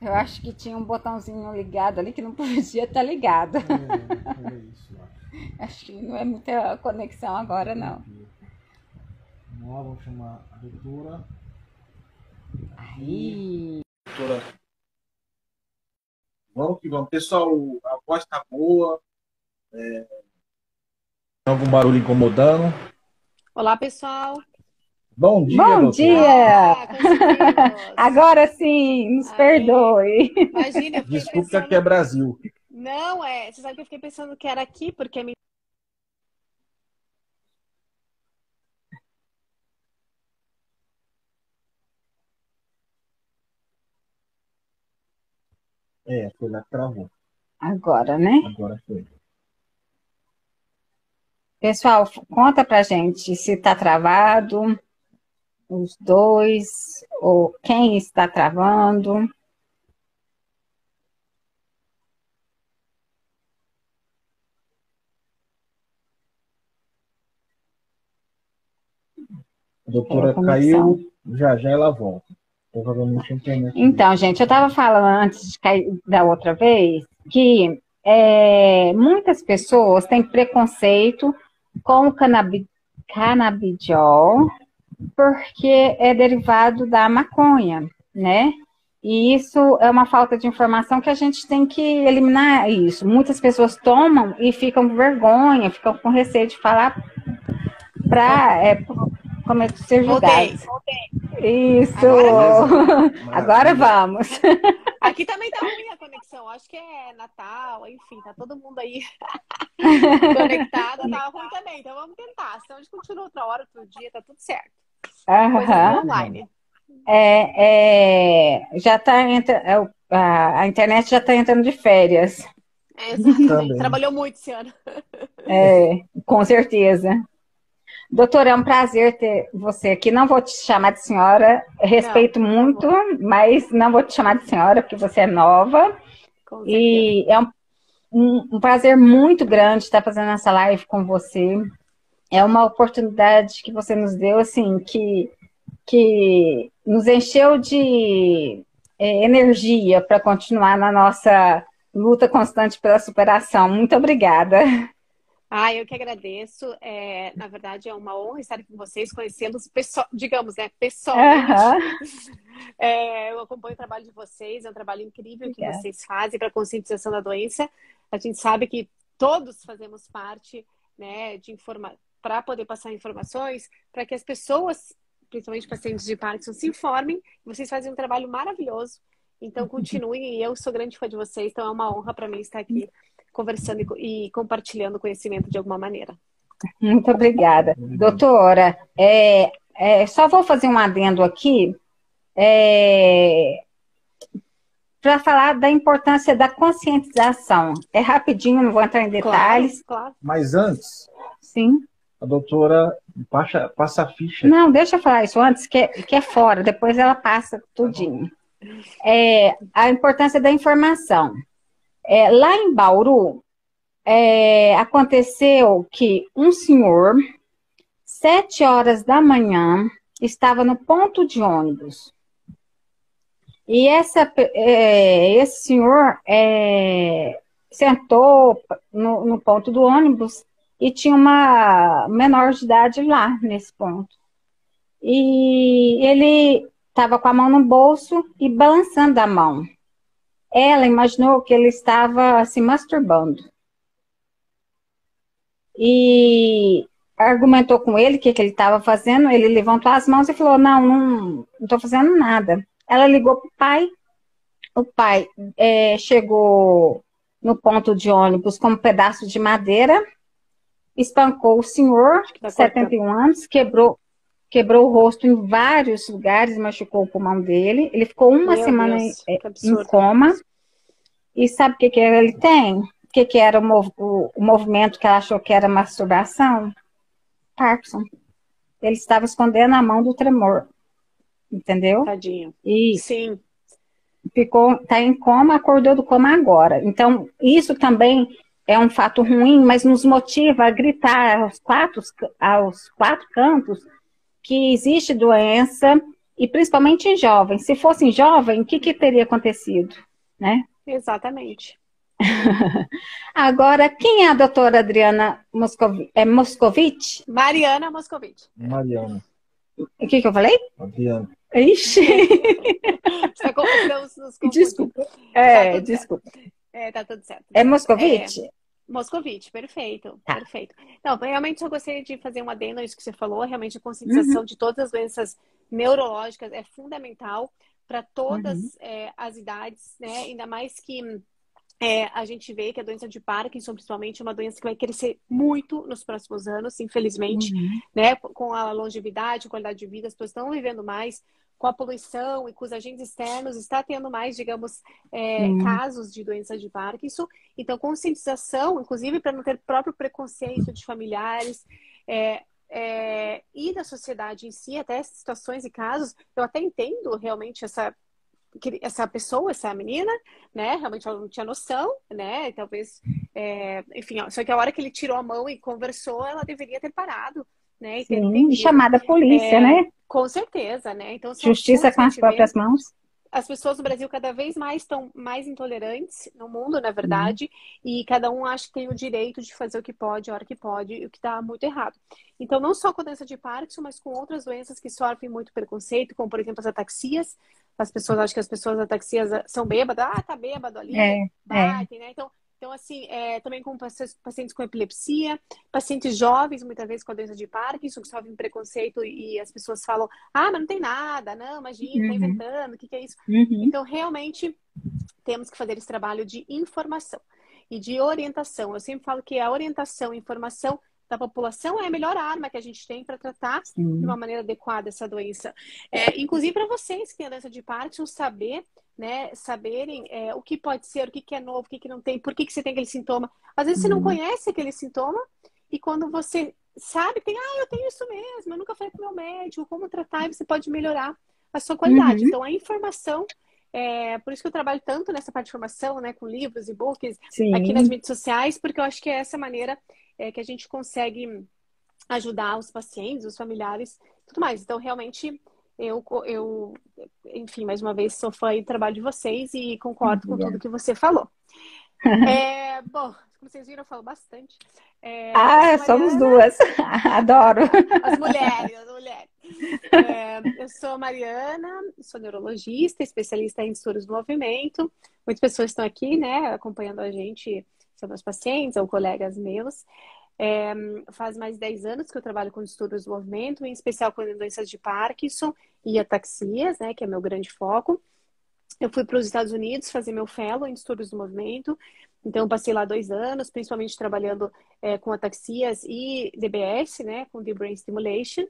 Eu acho que tinha um botãozinho ligado ali que não podia estar ligado. É, é isso, acho. Acho que não é muita conexão agora, não. Vamos lá, vamos chamar a doutora. Aí. Doutora. Vamos que vamos. Pessoal, a voz tá boa. É... Tem algum barulho incomodando? Olá, pessoal. Bom dia, Bom dia! Ah. Agora sim, nos perdoe. Imagina, Desculpa que pensando... aqui é Brasil. Não, é. Você sabe que eu fiquei pensando que era aqui, porque minha É, foi lá que travou. Agora, né? Agora foi. Pessoal, conta pra gente se tá travado, os dois, ou quem está travando. A doutora caiu, já já ela volta. Provavelmente internet. Então, gente, eu estava falando antes de cair da outra vez que é, muitas pessoas têm preconceito com o canabi, canabidiol porque é derivado da maconha, né? E isso é uma falta de informação que a gente tem que eliminar isso. Muitas pessoas tomam e ficam com vergonha, ficam com receio de falar para é, como é que ser Voltei. julgados. Isso. Agora Agora vamos. Aqui também tá ruim a conexão. Acho que é Natal, enfim, tá todo mundo aí conectado. Tá ruim também, então vamos tentar. Senão a gente continua outra hora, outro dia, tá tudo certo. Aham. online. É, é, já tá entra, é, a, a internet já está entrando de férias. É, exatamente. Também. Trabalhou muito esse ano. É, com certeza. Doutora, é um prazer ter você aqui. Não vou te chamar de senhora, respeito Não, por muito, mas não vou te chamar de senhora porque você é nova. E é um, um- um prazer muito grande estar fazendo essa live com você. É uma oportunidade que você nos deu, assim, que, que nos encheu de é, energia para continuar na nossa luta constante pela superação. Muito obrigada. Ah, eu que agradeço. É, na verdade, é uma honra estar aqui com vocês, conhecê-los, pessoal, digamos, né, pessoalmente. Aham. É, eu acompanho o trabalho de vocês, é um trabalho incrível que vocês fazem para a conscientização da doença. A gente sabe que todos fazemos parte, né, de informa para poder passar informações, para que as pessoas, principalmente pacientes de Parkinson, se informem. Vocês fazem um trabalho maravilhoso. Então, continuem. E eu sou grande fã de vocês, então é uma honra para mim estar aqui conversando e e compartilhando conhecimento de alguma maneira. Muito obrigada. Doutora, é, é, só vou fazer um adendo aqui para falar da importância da conscientização. É rapidinho, não vou entrar em detalhes. Claro, Mas antes, Sim. a doutora passa, passa a ficha. Não, deixa eu falar isso antes, que é, que é fora, depois ela passa tudinho. É, a importância da informação. É, lá em Bauru, é, aconteceu que um senhor, sete horas da manhã, estava no ponto de ônibus. E essa, é, esse senhor é, sentou no, no ponto do ônibus e tinha uma menor de idade lá nesse ponto. E ele estava com a mão no bolso e balançando a mão. Ela imaginou que ele estava se masturbando. E argumentou com ele o que, que ele estava fazendo. Ele levantou as mãos e falou: Não, não estou fazendo nada. Ela ligou para o pai. O pai eh, chegou no ponto de ônibus com um pedaço de madeira, espancou o senhor, tá 71 anos, quebrou, quebrou o rosto em vários lugares, machucou o pulmão dele. Ele ficou uma Meu semana Deus, em, que em coma. E sabe o que, que ele tem? O que, que era o, mov- o- o movimento que ela achou que era masturbação? Parkinson. Ele estava escondendo a mão do tremor. Entendeu? Tadinho. E Sim, ficou, tá em coma, acordou do coma agora. Então, isso também é um fato ruim, mas nos motiva a gritar aos quatro, aos quatro cantos que existe doença e principalmente em jovens. Se fosse em jovem, o que, que teria acontecido, né? Exatamente. Agora, quem é a doutora Adriana Moscovi é Moscovitch? Mariana Moscovitch. Mariana. O que, que eu falei? Adriana. Ixi! Os- os- desculpa. É, Tá desculpa. É, tá tudo certo. É Moscovitch? Moscovite, perfeito, Tá. perfeito. Não, realmente eu gostaria de fazer um adendo a isso que você falou. Realmente a conscientização Uhum. de todas as doenças neurológicas é fundamental para todas Uhum. é, as idades, né? Ainda mais que é, a gente vê que a doença de Parkinson, principalmente, é uma doença que vai crescer muito nos próximos anos, infelizmente Uhum. né? Com a longevidade, qualidade de vida, as pessoas estão vivendo mais, com a poluição e com os agentes externos, está tendo mais, digamos, é, Sim. casos de doença de Parkinson. Então, conscientização, inclusive para não ter próprio preconceito de familiares. é, é, e da sociedade em si, até situações e casos, eu até entendo realmente essa essa pessoa, essa menina, né? Realmente ela não tinha noção, né? Talvez, é, enfim, só que a hora que ele tirou a mão e conversou, ela deveria ter parado, né? E ter Sim, entendido. chamada polícia, É, né? Com certeza, né? Então, Justiça com as próprias mãos. As pessoas no Brasil cada vez mais estão mais intolerantes no mundo, na verdade, e cada um acha que tem o direito de fazer o que pode, a hora que pode, e o que está muito errado. Então, não só com a doença de Parkinson, mas com outras doenças que sofrem muito preconceito, como, por exemplo, as ataxias. As pessoas acham que as pessoas ataxias são bêbadas. Ah, tá bêbado ali, É, batem, né? Então, então assim, é, também com paci- pacientes com epilepsia, pacientes jovens, muitas vezes com a doença de Parkinson, que sofrem preconceito e as pessoas falam, ah, mas não tem nada, não, imagina, tá Uhum. inventando, o que, que é isso? Uhum. Então, realmente, temos que fazer esse trabalho de informação e de orientação. Eu sempre falo que a orientação e informação da população é a melhor arma que a gente tem para tratar de Sim. uma maneira adequada essa doença. É, inclusive para vocês que têm a doença de Parkinson, saber, né, saberem é, o que pode ser, o que, que é novo, o que, que não tem, por que, que você tem aquele sintoma. Às vezes você não Uhum. conhece aquele sintoma e quando você sabe, tem, ah, eu tenho isso mesmo, eu nunca falei com meu médico, como tratar, e você pode melhorar a sua qualidade. Uhum. Então, a informação, é, por isso que eu trabalho tanto nessa parte de formação, né, com livros e books, Sim. aqui nas mídias sociais, porque eu acho que é essa maneira é, que a gente consegue ajudar os pacientes, os familiares, tudo mais. Então, realmente, eu, eu enfim, mais uma vez, sou fã do trabalho de vocês e concordo com Obrigada. tudo que você falou. É, bom, como vocês viram, eu falo bastante. É, Ah, sou somos Mariana, duas. Adoro. As mulheres, as mulheres. É, eu sou Mariana, sou neurologista, especialista em distúrbios do movimento. Muitas pessoas estão aqui, né, acompanhando a gente, são meus pacientes ou colegas meus. É, faz mais de 10 anos que eu trabalho com distúrbios do movimento, em especial com doenças de Parkinson e ataxias, né, que é meu grande foco. Eu fui para os Estados Unidos fazer meu fellow em distúrbios do movimento, então passei lá dois anos, principalmente trabalhando é, com ataxias e DBS, né, com Deep Brain Stimulation.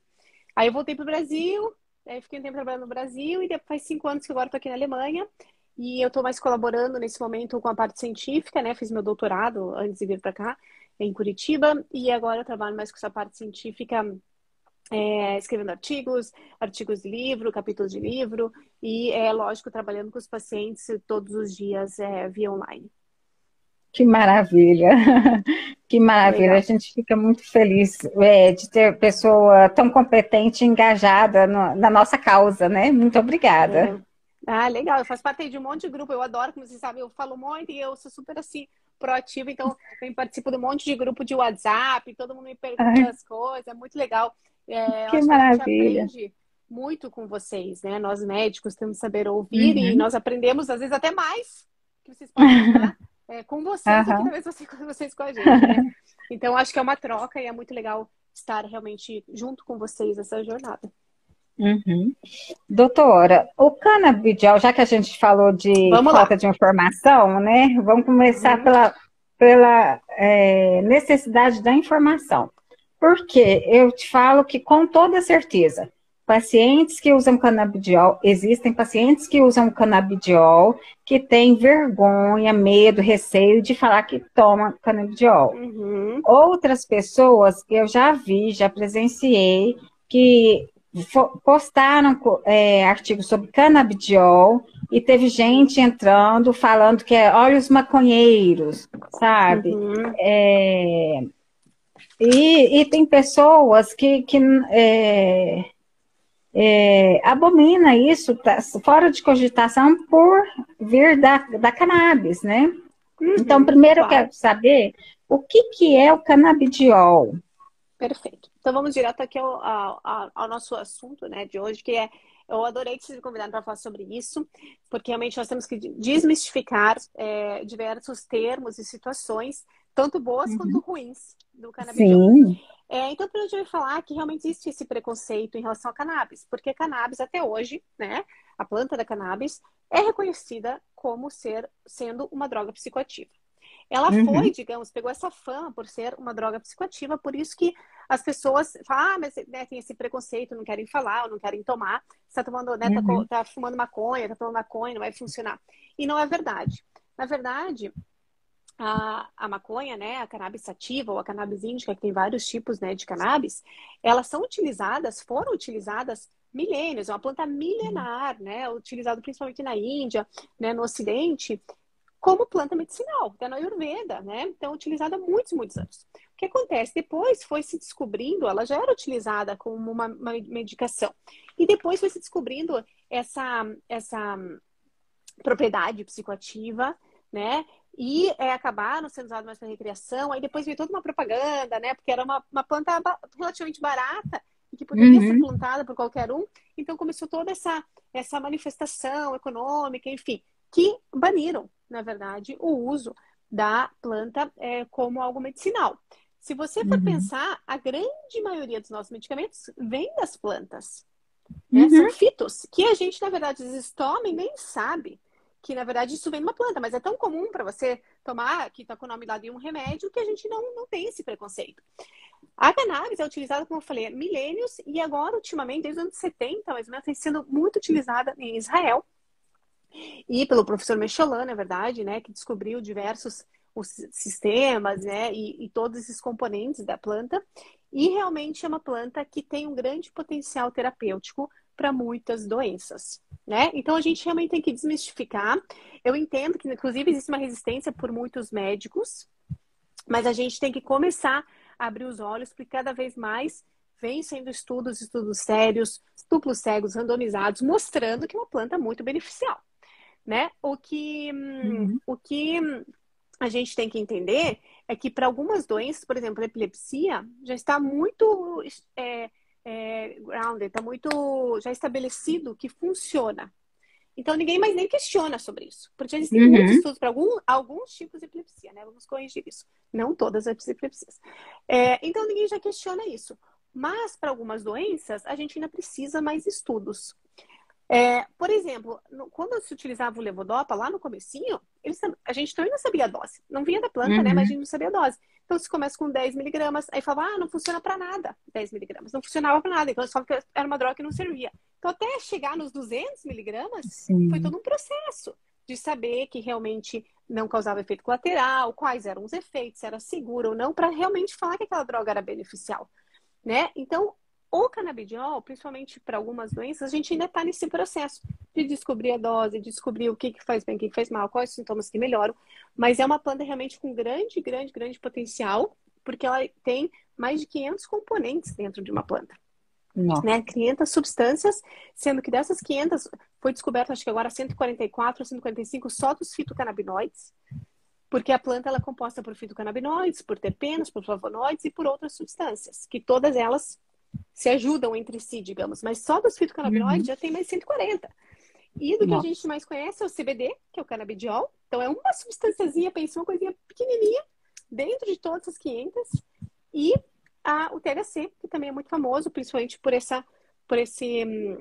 Aí eu voltei para o Brasil, aí fiquei um tempo trabalhando no Brasil e depois faz cinco anos que agora estou aqui na Alemanha. E eu estou mais colaborando nesse momento com a parte científica, né? Fiz meu doutorado antes de vir para cá, em Curitiba, e agora eu trabalho mais com essa parte científica, é, escrevendo artigos, artigos de livro, capítulos de livro, e é lógico, trabalhando com os pacientes todos os dias é, via online. Que maravilha. Que maravilha. Legal. A gente fica muito feliz é, de ter pessoa tão competente e engajada no- na nossa causa, né? Muito obrigada. É. Ah, legal. Eu faço parte de um monte de grupo. Eu adoro, como vocês sabem, eu falo muito e eu sou super assim, proativa. Então, eu participo de um monte de grupo de WhatsApp, todo mundo me pergunta Ai. as coisas, é muito legal. É, Que acho maravilha. Que a gente aprende muito com vocês, né? Nós médicos temos que saber ouvir e Uhum. nós aprendemos, às vezes, até mais que vocês podem falar é, com vocês que Aham. talvez vocês, vocês com a gente, né? Então, acho que é uma troca e é muito legal estar realmente junto com vocês nessa jornada. Uhum. Doutora, o canabidiol, já que a gente falou de Vamos lá. falta de informação, né? Vamos começar Uhum. pela, pela é, necessidade da informação. Porque eu te falo que com toda certeza, pacientes que usam canabidiol, existem pacientes que usam canabidiol que têm vergonha, medo, receio de falar que tomam canabidiol. Uhum. Outras pessoas que eu já vi, já presenciei, que postaram é, artigos sobre canabidiol e teve gente entrando falando que é olha os maconheiros, sabe? Uhum. É, e, e tem pessoas que, que é, é, abomina isso, tá fora de cogitação, por vir da, da cannabis, né? Uhum, então, primeiro claro. eu quero saber o que, que é o canabidiol. Perfeito. Então, vamos direto aqui ao, ao, ao nosso assunto né, de hoje, que é eu adorei que vocês me convidaram para falar sobre isso, porque realmente nós temos que desmistificar é, diversos termos e situações, tanto boas uhum. quanto ruins, do canabidiol. Sim. É, então, a gente vai falar que realmente existe esse preconceito em relação ao cannabis, porque a cannabis até hoje, né, a planta da cannabis é reconhecida como ser sendo uma droga psicoativa. Ela uhum. foi, digamos, pegou essa fama por ser uma droga psicoativa, por isso que as pessoas falam, ah, mas né, tem esse preconceito, não querem falar, ou não querem tomar, está tomando, né, tá uhum. tá, tá fumando maconha, tá tomando maconha, não vai funcionar. E não é verdade. Na verdade, a, a maconha, né, a cannabis sativa ou a cannabis índica, que tem vários tipos, né, de cannabis, elas são utilizadas, foram utilizadas milênios, é uma planta milenar, né, utilizada principalmente na Índia, né, no Ocidente, como planta medicinal, até na Ayurveda, né, então utilizada há muitos, muitos anos. O que acontece? Depois foi se descobrindo, ela já era utilizada como uma, uma medicação, e depois foi se descobrindo essa, essa propriedade psicoativa, né? E é, acabaram sendo usados mais para recreação. Aí depois veio toda uma propaganda, né? Porque era uma, uma planta relativamente barata e que poderia uhum. ser plantada por qualquer um. Então começou toda essa, essa manifestação econômica, enfim, que baniram, na verdade, o uso da planta é, como algo medicinal. Se você for uhum. pensar, a grande maioria dos nossos medicamentos vem das plantas. Né? Uhum. São fitos, que a gente, na verdade, às vezes toma e nem sabe que na verdade isso vem de uma planta, mas é tão comum para você tomar, que está com o nome lá de um remédio, que a gente não, não tem esse preconceito. A cannabis é utilizada, como eu falei, há milênios e agora, ultimamente, desde os anos 70, mais ou menos, tem sendo muito utilizada em Israel e pelo professor Mechelin, na verdade, né, que descobriu diversos os sistemas, né, e, e todos esses componentes da planta. E realmente é uma planta que tem um grande potencial terapêutico para muitas doenças, né? Então a gente realmente tem que desmistificar. Eu entendo que inclusive existe uma resistência por muitos médicos, mas a gente tem que começar a abrir os olhos porque cada vez mais vem sendo estudos, estudos sérios, duplos cegos, randomizados, mostrando que é uma planta muito beneficial, né? O que, uhum. o que a gente tem que entender é que para algumas doenças, por exemplo, a epilepsia, já está muito é, é, grounded, está muito já estabelecido que funciona. Então ninguém mais nem questiona sobre isso, porque existem uhum. muitos estudos para algum, alguns tipos de epilepsia, né? Vamos corrigir isso. Não todas as epilepsias. É, então ninguém já questiona isso. Mas para algumas doenças a gente ainda precisa mais estudos. É, por exemplo, no, quando se utilizava o levodopa lá no comecinho, eles, a gente também não sabia a dose. Não vinha da planta, uhum. né? Mas a gente não sabia a dose. Então, se começa com 10 miligramas, aí falava, ah, não funciona para nada, 10 miligramas. Não funcionava para nada. Então, só que era uma droga que não servia. Então, até chegar nos 200 miligramas, Sim. foi todo um processo de saber que realmente não causava efeito colateral, quais eram os efeitos, se era seguro ou não, para realmente falar que aquela droga era beneficial, né? Então, o canabidiol, principalmente para algumas doenças, a gente ainda está nesse processo de descobrir a dose, de descobrir o que, que faz bem, o que, que faz mal, quais os sintomas que melhoram. Mas é uma planta realmente com grande, grande, grande potencial, porque ela tem mais de 500 componentes dentro de uma planta. Né? 500 substâncias, sendo que dessas 500 foi descoberto, acho que agora 144 ou 145 só dos fitocannabinoides, porque a planta ela é composta por fitocannabinoides, por terpenos, por flavonoides e por outras substâncias, que todas elas se ajudam entre si, digamos. Mas só dos fitocannabinoides uhum. já tem mais 140. E do Nossa. que a gente mais conhece é o CBD, que é o canabidiol. Então é uma substânciazinha, pensa uma coisinha pequenininha, dentro de todas as 500. E a, o THC, que também é muito famoso, principalmente por, essa, por esse hum,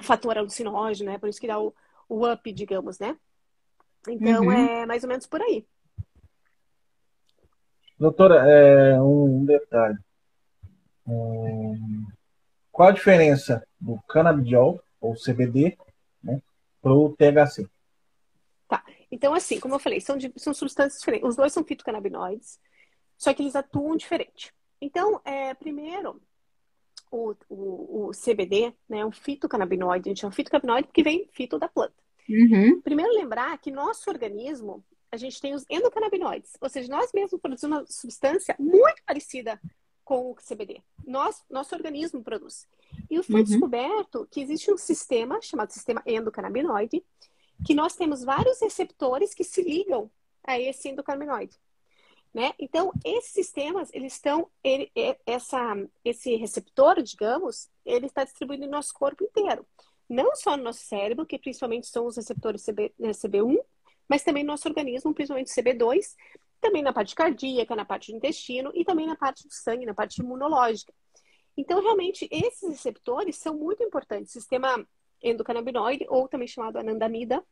fator alucinógeno, né? Por isso que dá o, o up, digamos, né? Então uhum. é mais ou menos por aí. Doutora, é, um detalhe. Hum, qual a diferença do canabidiol, ou CBD, né, para o THC? Tá. Então, assim, como eu falei, são, são substâncias diferentes. Os dois são fitocannabinoides, só que eles atuam diferente. Então, é, primeiro, o, o, o, CBD né, é um fitocannabinoide. A gente chama fitocannabinoide porque vem fito da planta. Uhum. Primeiro, lembrar que nosso organismo, a gente tem os endocannabinoides. Ou seja, nós mesmos produzimos uma substância muito parecida com o CBD. Nós, nosso organismo produz. E foi uhum. descoberto que existe um sistema chamado sistema endocannabinoide, que nós temos vários receptores que se ligam a esse endocannabinoide. Né? Então, esses sistemas, eles estão, ele, essa, esse receptor, digamos, ele está distribuído no nosso corpo inteiro. Não só no nosso cérebro, que principalmente são os receptores CB, né, CB1, mas também no nosso organismo, principalmente CB2, também na parte cardíaca, na parte do intestino e também na parte do sangue, na parte imunológica. Então, realmente, esses receptores são muito importantes. sistema endocannabinoide, ou também chamado anandamida,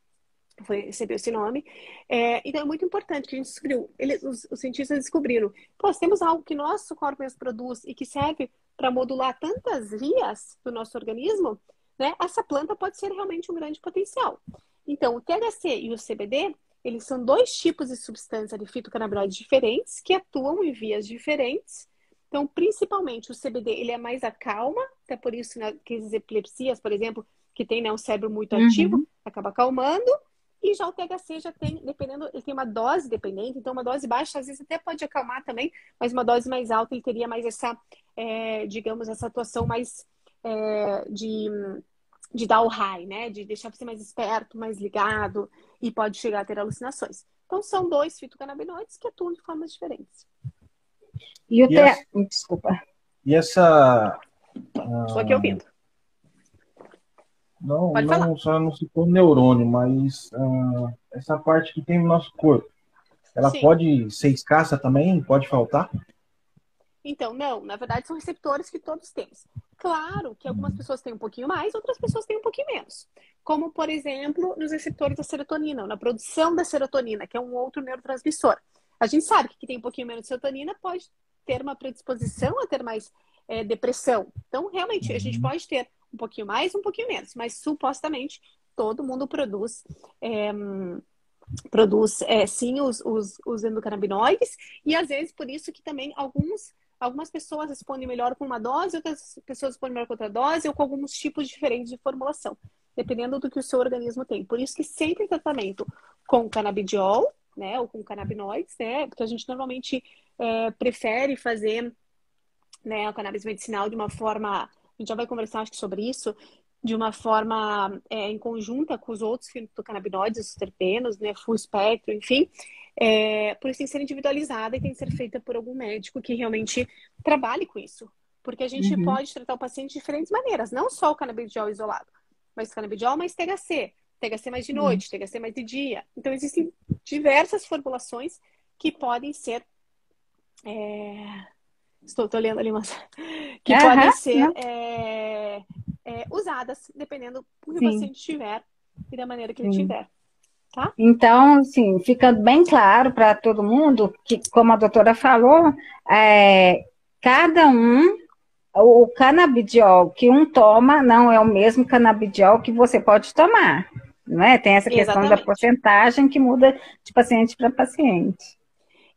foi, recebeu esse nome. É, então é muito importante que a gente descobriu. Os, os, cientistas descobriram. Pô, temos algo que nosso corpo mesmo produz e que serve para modular tantas vias do nosso organismo, né? Essa planta pode ser realmente um grande potencial. Então, o THC e o CBD, eles são dois tipos de substância de fitocannabinoides diferentes que atuam em vias diferentes. Então, principalmente o CBD, ele é mais acalma, até por isso né, que as epilepsias, por exemplo, que tem né, um cérebro muito ativo, uhum. acaba acalmando. E já o THC já tem, dependendo, ele tem uma dose dependente, então uma dose baixa às vezes até pode acalmar também, mas uma dose mais alta ele teria mais essa, é, digamos, essa atuação mais é, de, de dar o high, né? De deixar você mais esperto, mais ligado e pode chegar a ter alucinações. Então são dois fitocannabinoides que atuam de formas diferentes. E o THC, desculpa. E essa. Estou aqui ouvindo. Não, Pode não falar. só não citou neurônio, mas uh, essa parte que tem no nosso corpo, ela Sim. pode ser escassa também? Pode faltar? Então, não, na verdade são receptores que todos temos. Claro que algumas pessoas têm um pouquinho mais, outras pessoas têm um pouquinho menos. Como, por exemplo, nos receptores da serotonina, na produção da serotonina, que é um outro neurotransmissor. A gente sabe que quem tem um pouquinho menos de serotonina pode ter uma predisposição a ter mais é, depressão. Então, realmente, a gente uhum. pode ter um pouquinho mais, um pouquinho menos, mas supostamente todo mundo produz. É, produz é, sim os, os, os endocannabinoides e às vezes por isso que também alguns algumas pessoas respondem melhor com uma dose, outras pessoas respondem melhor com outra dose ou com alguns tipos diferentes de formulação, dependendo do que o seu organismo tem. Por isso que sempre tratamento com canabidiol, né, ou com canabinoides, né, porque a gente normalmente é, prefere fazer né, o cannabis medicinal de uma forma a gente já vai conversar, acho que, sobre isso, de uma forma é, em conjunta com os outros fitocannabinoides, os terpenos, né, full espectro, enfim. É, por isso tem que ser individualizada e tem que ser feita por algum médico que realmente trabalhe com isso. Porque a gente uhum. pode tratar o paciente de diferentes maneiras, não só o canabidiol isolado, mas canabidiol mais THC, THC mais de noite, uhum. THC mais de dia. Então existem diversas formulações que podem ser é, Estou, lendo ali, mas que uhum, podem ser é, usadas dependendo do que Sim. o paciente tiver e da maneira que ele tiver. Tá? Então, assim, fica bem claro para todo mundo que, como a doutora falou, é, cada um, o canabidiol que um toma não é o mesmo canabidiol que você pode tomar. Não é? Tem essa questão Exatamente. da porcentagem que muda de paciente para paciente.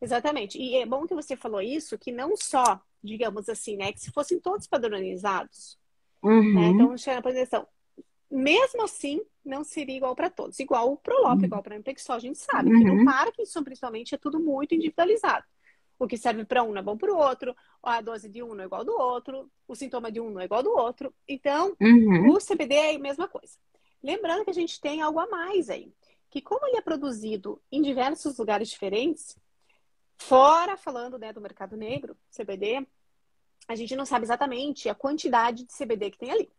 Exatamente. E é bom que você falou isso, que não só, digamos assim, né, que se fossem todos padronizados, uhum. né, então chega na apresentação, mesmo assim, não seria igual para todos. Igual o Prolop, uhum. igual para o Impexol, a gente sabe uhum. que no Parkinson, principalmente, é tudo muito individualizado. O que serve para um não é bom para o outro, a dose de um não é igual do outro, o sintoma de um não é igual do outro. Então, uhum. o CBD é a mesma coisa. Lembrando que a gente tem algo a mais aí, que como ele é produzido em diversos lugares diferentes, Fora falando né, do mercado negro, CBD, a gente não sabe exatamente a quantidade de CBD que tem ali.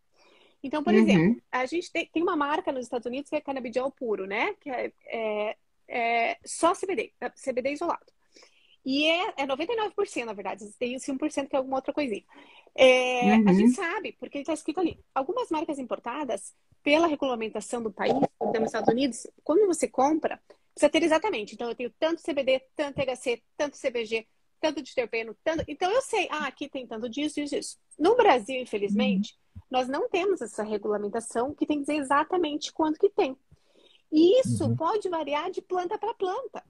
Então, por uhum. exemplo, a gente tem, tem, uma marca nos Estados Unidos que é canabidiol puro, né? Que é, é, é só CBD, é CBD isolado. E é, é 99%, na verdade. Tem 5% que é alguma outra coisinha. É, uhum. A gente sabe, porque está escrito ali. Algumas marcas importadas, pela regulamentação do país, nos Estados Unidos, quando você compra, Precisa ter exatamente. Então, eu tenho tanto CBD, tanto THC, tanto CBG, tanto de terpeno, tanto. Então, eu sei, ah, aqui tem tanto disso, disso, disso. No Brasil, infelizmente, uhum. nós não temos essa regulamentação que tem que dizer exatamente quanto que tem. E isso uhum. pode variar de planta para planta.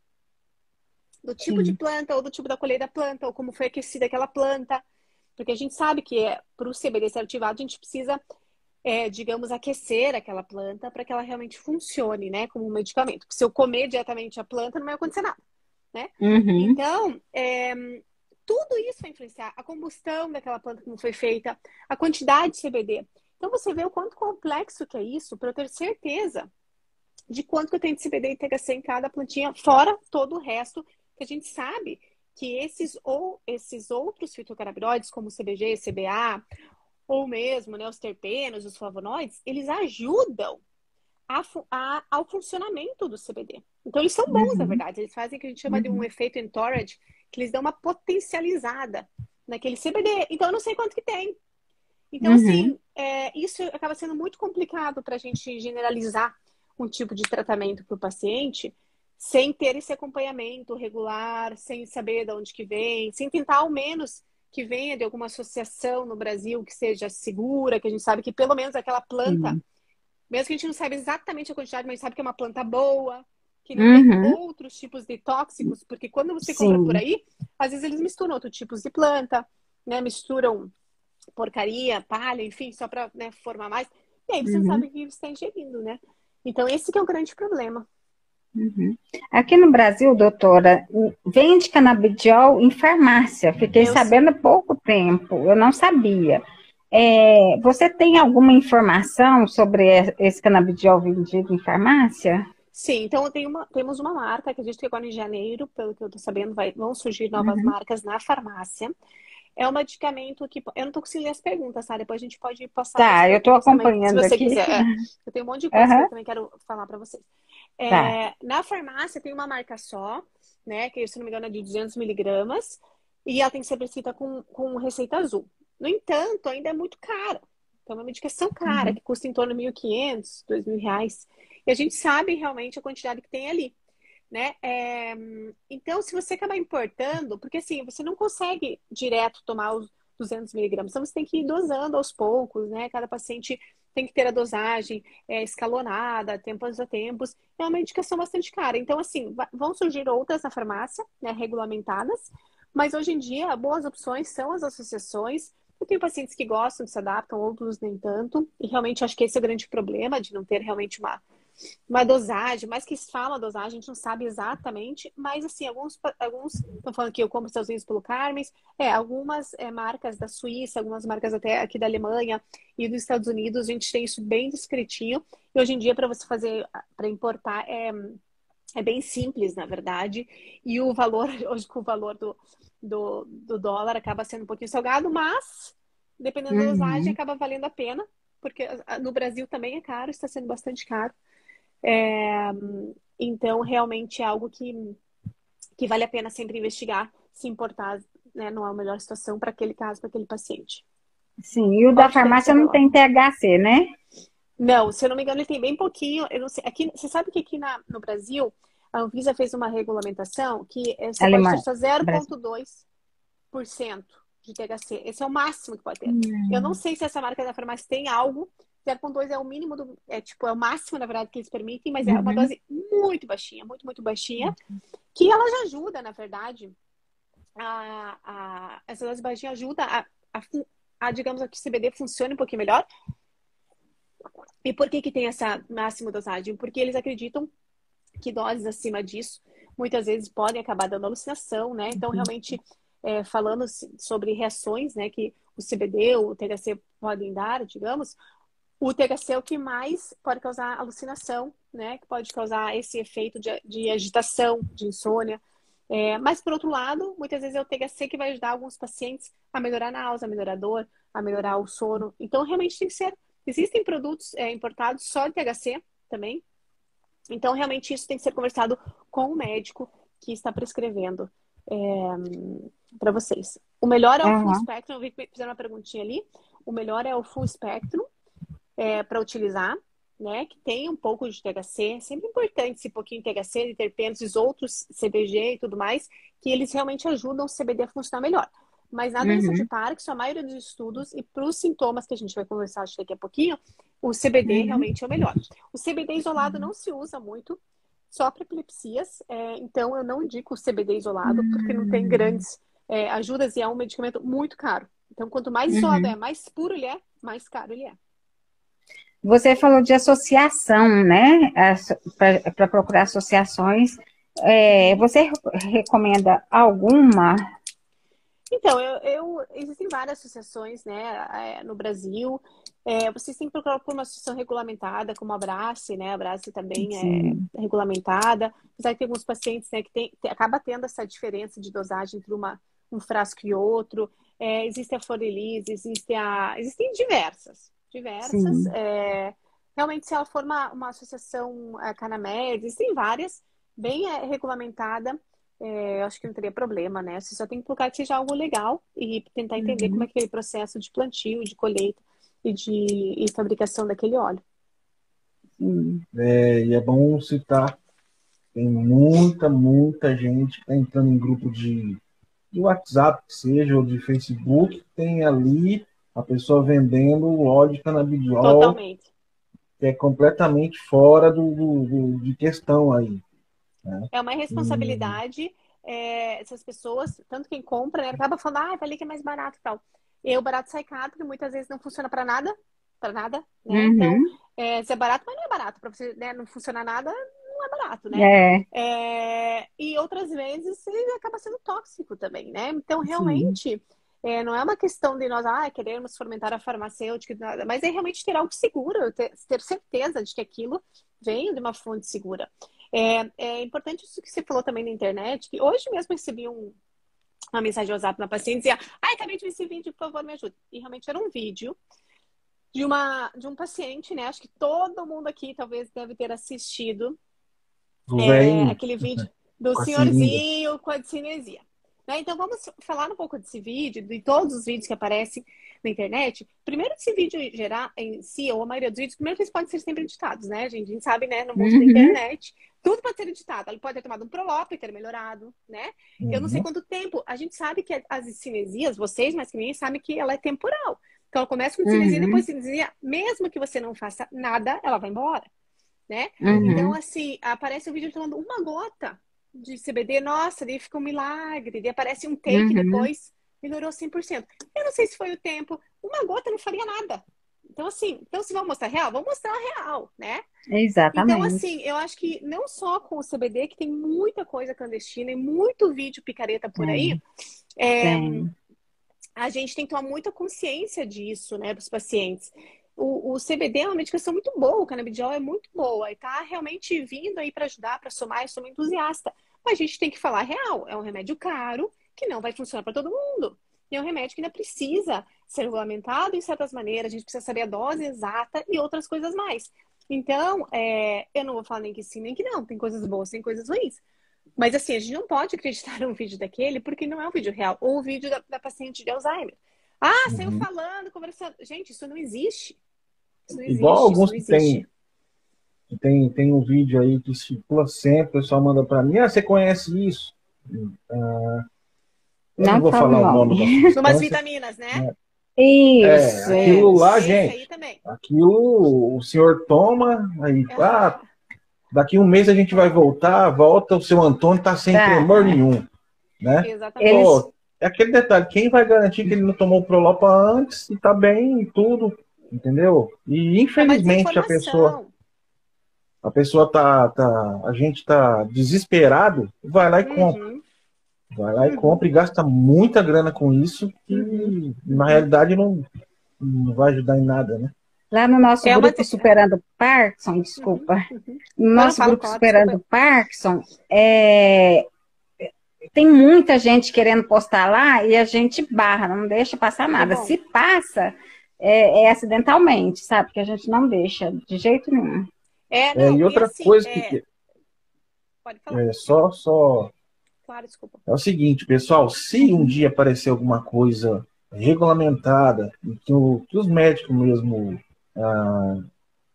Do tipo Sim. de planta, ou do tipo da colheita da planta, ou como foi aquecida aquela planta. Porque a gente sabe que é, para o CBD ser ativado, a gente precisa é, digamos, aquecer aquela planta para que ela realmente funcione, né, como um medicamento. Porque se eu comer diretamente a planta, não vai acontecer nada, né? Uhum. Então, é, tudo isso vai influenciar. A combustão daquela planta que não foi feita, a quantidade de CBD. Então você vê o quanto complexo que é isso para eu ter certeza de quanto que eu tenho de CBD e THC em cada plantinha, fora todo o resto que a gente sabe que esses ou esses outros fitocannabinoides, como CBG, CBA, ou mesmo né, os terpenos, os flavonoides, eles ajudam a, a, ao funcionamento do CBD. Então, eles são bons, uhum. na verdade. Eles fazem o que a gente chama uhum. de um uhum. efeito entourage, que eles dão uma potencializada naquele CBD. Então, eu não sei quanto que tem. Então, uhum. assim, é, isso acaba sendo muito complicado para a gente generalizar um tipo de tratamento para o paciente sem ter esse acompanhamento regular, sem saber de onde que vem, sem tentar ao menos que venha de alguma associação no Brasil que seja segura, que a gente sabe que pelo menos aquela planta, uhum. mesmo que a gente não saiba exatamente a quantidade, mas sabe que é uma planta boa, que não uhum. tem outros tipos de tóxicos, porque quando você Sim. compra por aí, às vezes eles misturam outros tipos de planta, né? Misturam porcaria, palha, enfim, só para né, formar mais. E aí você uhum. não sabe o que você está ingerindo, né? Então, esse que é o grande problema. Uhum. Aqui no Brasil, doutora, vende canabidiol em farmácia. Fiquei sabendo há pouco tempo, eu não sabia. É, você tem alguma informação sobre esse canabidiol vendido em farmácia? Sim, então uma, temos uma marca que a gente tem agora em janeiro, pelo que eu estou sabendo, vai, vão surgir novas uhum. marcas na farmácia. É um medicamento que. Eu não estou conseguindo ler as perguntas, tá? Depois a gente pode passar. Tá, eu estou acompanhando se você aqui. quiser. É, eu tenho um monte de coisa uhum. que eu também quero falar para vocês. É, tá. Na farmácia tem uma marca só, né? Que se não me engano é de 200 miligramas. E ela tem que ser prescrita com, com receita azul. No entanto, ainda é muito cara. Então, é uma medicação cara, uhum. que custa em torno de 1.500, 2.000 reais. E a gente sabe realmente a quantidade que tem ali. Né? É... Então, se você acabar importando, porque assim, você não consegue direto tomar os 200 miligramas, então você tem que ir dosando aos poucos, né? Cada paciente tem que ter a dosagem é, escalonada, tempos a tempos. É uma medicação bastante cara. Então, assim, vão surgir outras na farmácia, né, regulamentadas, mas hoje em dia, boas opções são as associações. Eu tenho pacientes que gostam, se adaptam, outros nem tanto. E realmente acho que esse é o grande problema de não ter realmente uma uma dosagem, mais que falam a dosagem, a gente não sabe exatamente, mas assim, alguns, alguns estão falando que eu compro Estados Unidos pelo Carmes, é, algumas é, marcas da Suíça, algumas marcas até aqui da Alemanha e dos Estados Unidos, a gente tem isso bem discretinho, e hoje em dia para você fazer, para importar, é, é bem simples, na verdade, e o valor, hoje com o valor do, do, do dólar acaba sendo um pouquinho salgado, mas dependendo uhum. da dosagem acaba valendo a pena, porque no Brasil também é caro, está sendo bastante caro. É, então, realmente é algo que, que vale a pena sempre investigar, se importar, né, não é a melhor situação para aquele caso, para aquele paciente. Sim, e o Pode da farmácia não tem THC, né? Não, se eu não me engano, ele tem bem pouquinho. Eu não sei. Aqui, você sabe que aqui na, no Brasil, a Anvisa fez uma regulamentação que você Alemanha. pode ter 0,2% de THC. Esse é o máximo que pode ter. Hum. Eu não sei se essa marca da farmácia tem algo 0,2 é o mínimo do. É tipo, é o máximo, na verdade, que eles permitem, mas é uma uhum. dose muito baixinha, muito, muito baixinha, que ela já ajuda, na verdade. A, a, essa dose baixinha ajuda a, a, a, digamos, a que o CBD funcione um pouquinho melhor. E por que, que tem essa máxima dosagem? Porque eles acreditam que doses acima disso muitas vezes podem acabar dando alucinação, né? Então, uhum. realmente, é, falando sobre reações né, que o CBD ou o THC podem dar, digamos, o THC é o que mais pode causar alucinação, né? Que pode causar esse efeito de, de agitação, de insônia. É, mas, por outro lado, muitas vezes é o THC que vai ajudar alguns pacientes a melhorar a náusea, a melhorar a dor, a melhorar o sono. Então, realmente tem que ser. Existem produtos é, importados só de THC também. Então, realmente, isso tem que ser conversado com o médico que está prescrevendo é, para vocês. O melhor é o uhum. full spectrum. Eu vi que fizeram uma perguntinha ali. O melhor é o full spectrum é, para utilizar, né? Que tem um pouco de THC. É sempre importante esse pouquinho de THC, de terpenos e outros CBG e tudo mais, que eles realmente ajudam o CBD a funcionar melhor. Mas na doença uhum. de Parkinson, a maioria dos estudos, e para os sintomas que a gente vai conversar daqui a pouquinho, o CBD uhum. realmente é o melhor. O CBD isolado não se usa muito, só para epilepsias, é, então eu não indico o CBD isolado, porque não tem hum. grandes é, ajudas e é um medicamento muito caro. Então, quanto mais isolado uhum. é, mais puro ele é, mais caro ele é. Você falou de associação, né? Para procurar associações. É, você recomenda alguma? Então, eu, eu, existem várias associações né, é, no Brasil. É, vocês têm que procurar por uma associação regulamentada, como a Abrace, né? A Abrace também é Sim. é regulamentada. Apesar que tem alguns pacientes né, que tem, acaba tendo essa diferença de dosagem entre uma, um frasco e outro. É, existe a Forelise, existe a, existem diversas, diversas. É, realmente, se ela for uma, uma associação é, Canamed, existem várias, bem é, regulamentada é, eu acho que não teria problema, né? Você só tem que colocar que seja algo legal e tentar entender uhum. como é aquele processo de plantio, de colheita e de e fabricação daquele óleo. Sim. É, e é bom citar, tem muita, muita gente que entrando em grupo de, de WhatsApp, que seja, ou de Facebook, tem ali a pessoa vendendo o óleo de canabidiol. Totalmente. Que é completamente fora do, do, do de questão aí. Né? É uma responsabilidade é, essas pessoas, tanto quem compra, né, acaba falando, ah, ali que é mais barato e tal. E o barato sai caro, porque muitas vezes não funciona para nada, para nada, né? Uhum. Então, é, se é barato, mas não é barato. Para você né, não funcionar nada, não é barato, né? É. é. e outras vezes ele acaba sendo tóxico também, né? Então, realmente, é, não é uma questão de nós, ah, queremos fomentar a farmacêutica, mas é realmente ter algo seguro, ter, ter certeza de que aquilo vem de uma fonte segura. É, é importante isso que você falou também na internet, que hoje mesmo recebi um, uma mensagem de WhatsApp na paciente dizia, ai, acabei de ver esse vídeo, por favor, me ajude. E realmente era um vídeo de uma de um paciente, né? Acho que todo mundo aqui talvez deve ter assistido é, aquele vídeo do com senhorzinho com a cinesia. Né? Então vamos falar um pouco desse vídeo, de todos os vídeos que aparecem na internet. Primeiro, esse vídeo gerar em si, ou a maioria dos vídeos, primeiro eles podem ser sempre editados, né, gente? A gente sabe, né, no mundo uhum. da internet, tudo pode ser editado. Ele pode ter tomado um Prolop e ter melhorado, né? Uhum. Eu não sei uhum. quanto tempo. A gente sabe que as cinesias, vocês, mas que ninguém sabe que ela é temporal. Então, ela começa com cinesia, uhum. depois cinesia, mesmo que você não faça nada, ela vai embora, né? Uhum. Então, assim, aparece o um vídeo tomando uma gota de CBD, nossa, daí fica um milagre, daí aparece um take uhum. depois, melhorou 100%. Eu não sei se foi o tempo, uma gota não faria nada. Então, assim, então se vão mostrar real, vamos mostrar a real, né? Exatamente. Então, assim, eu acho que não só com o CBD, que tem muita coisa clandestina e muito vídeo picareta por aí, é, a gente tem que tomar muita consciência disso, né, dos pacientes. O, o, CBD é uma medicação muito boa, o canabidiol é muito boa e tá realmente vindo aí para ajudar, para somar, eu sou uma entusiasta. Mas a gente tem que falar real, é um remédio caro que não vai funcionar para todo mundo. E é um remédio que ainda precisa ser regulamentado em certas maneiras, a gente precisa saber a dose exata e outras coisas mais. Então, é, eu não vou falar nem que sim, nem que não. Tem coisas boas, tem coisas ruins. Mas assim, a gente não pode acreditar num vídeo daquele porque não é um vídeo real. Ou o vídeo da, da paciente de Alzheimer. Ah, uhum. saiu falando, conversando. Gente, isso não existe. Não existe Igual alguns que tem, tem, tem um vídeo aí que circula sempre, o pessoal manda para mim, ah, você conhece isso? Ah, eu não, não vou falar o nome. Umas vitaminas, né? É. Isso. É, aquilo lá, gente. Aquilo o senhor toma, aí, é. ah, daqui um mês a gente vai voltar, volta, o seu Antônio tá sem tá. tremor nenhum. Né? Exatamente. Pô, é aquele detalhe, quem vai garantir que ele não tomou Prolopa antes e tá bem e tudo, entendeu? E infelizmente a pessoa a pessoa tá, tá a gente tá desesperado, vai lá e uhum. compra. Vai lá e uhum. compra e gasta muita grana com isso, que uhum. na realidade não, não vai ajudar em nada, né? Lá no nosso é grupo uma... Superando Parkinson, desculpa. Uhum. No nosso grupo fala, Superando desculpa. Parkinson, é... tem muita gente querendo postar lá e a gente barra, não deixa passar nada. É Se passa, é, é, acidentalmente, sabe? Que a gente não deixa de jeito nenhum. É, não, é, e outra e assim, coisa que. É, pode falar. É, só, só Claro, desculpa. É o seguinte, pessoal, se um dia aparecer alguma coisa regulamentada, que, o, que os médicos mesmo ah,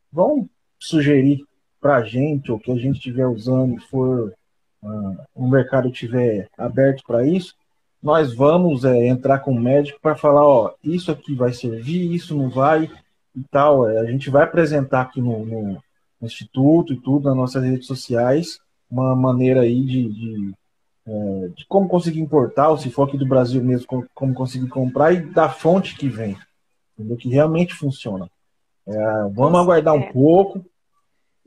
vão sugerir para a gente, ou que a gente estiver usando e for ah, o mercado estiver aberto para isso, nós vamos é, entrar com o médico para falar, ó, isso aqui vai servir, isso não vai e tal. É, a gente vai apresentar aqui no, no, Instituto e tudo, nas nossas redes sociais, uma maneira aí de, de é, de como conseguir importar, ou se for aqui do Brasil mesmo, como, como conseguir comprar e da fonte que vem, entendeu? que realmente funciona. É, vamos aguardar um pouco.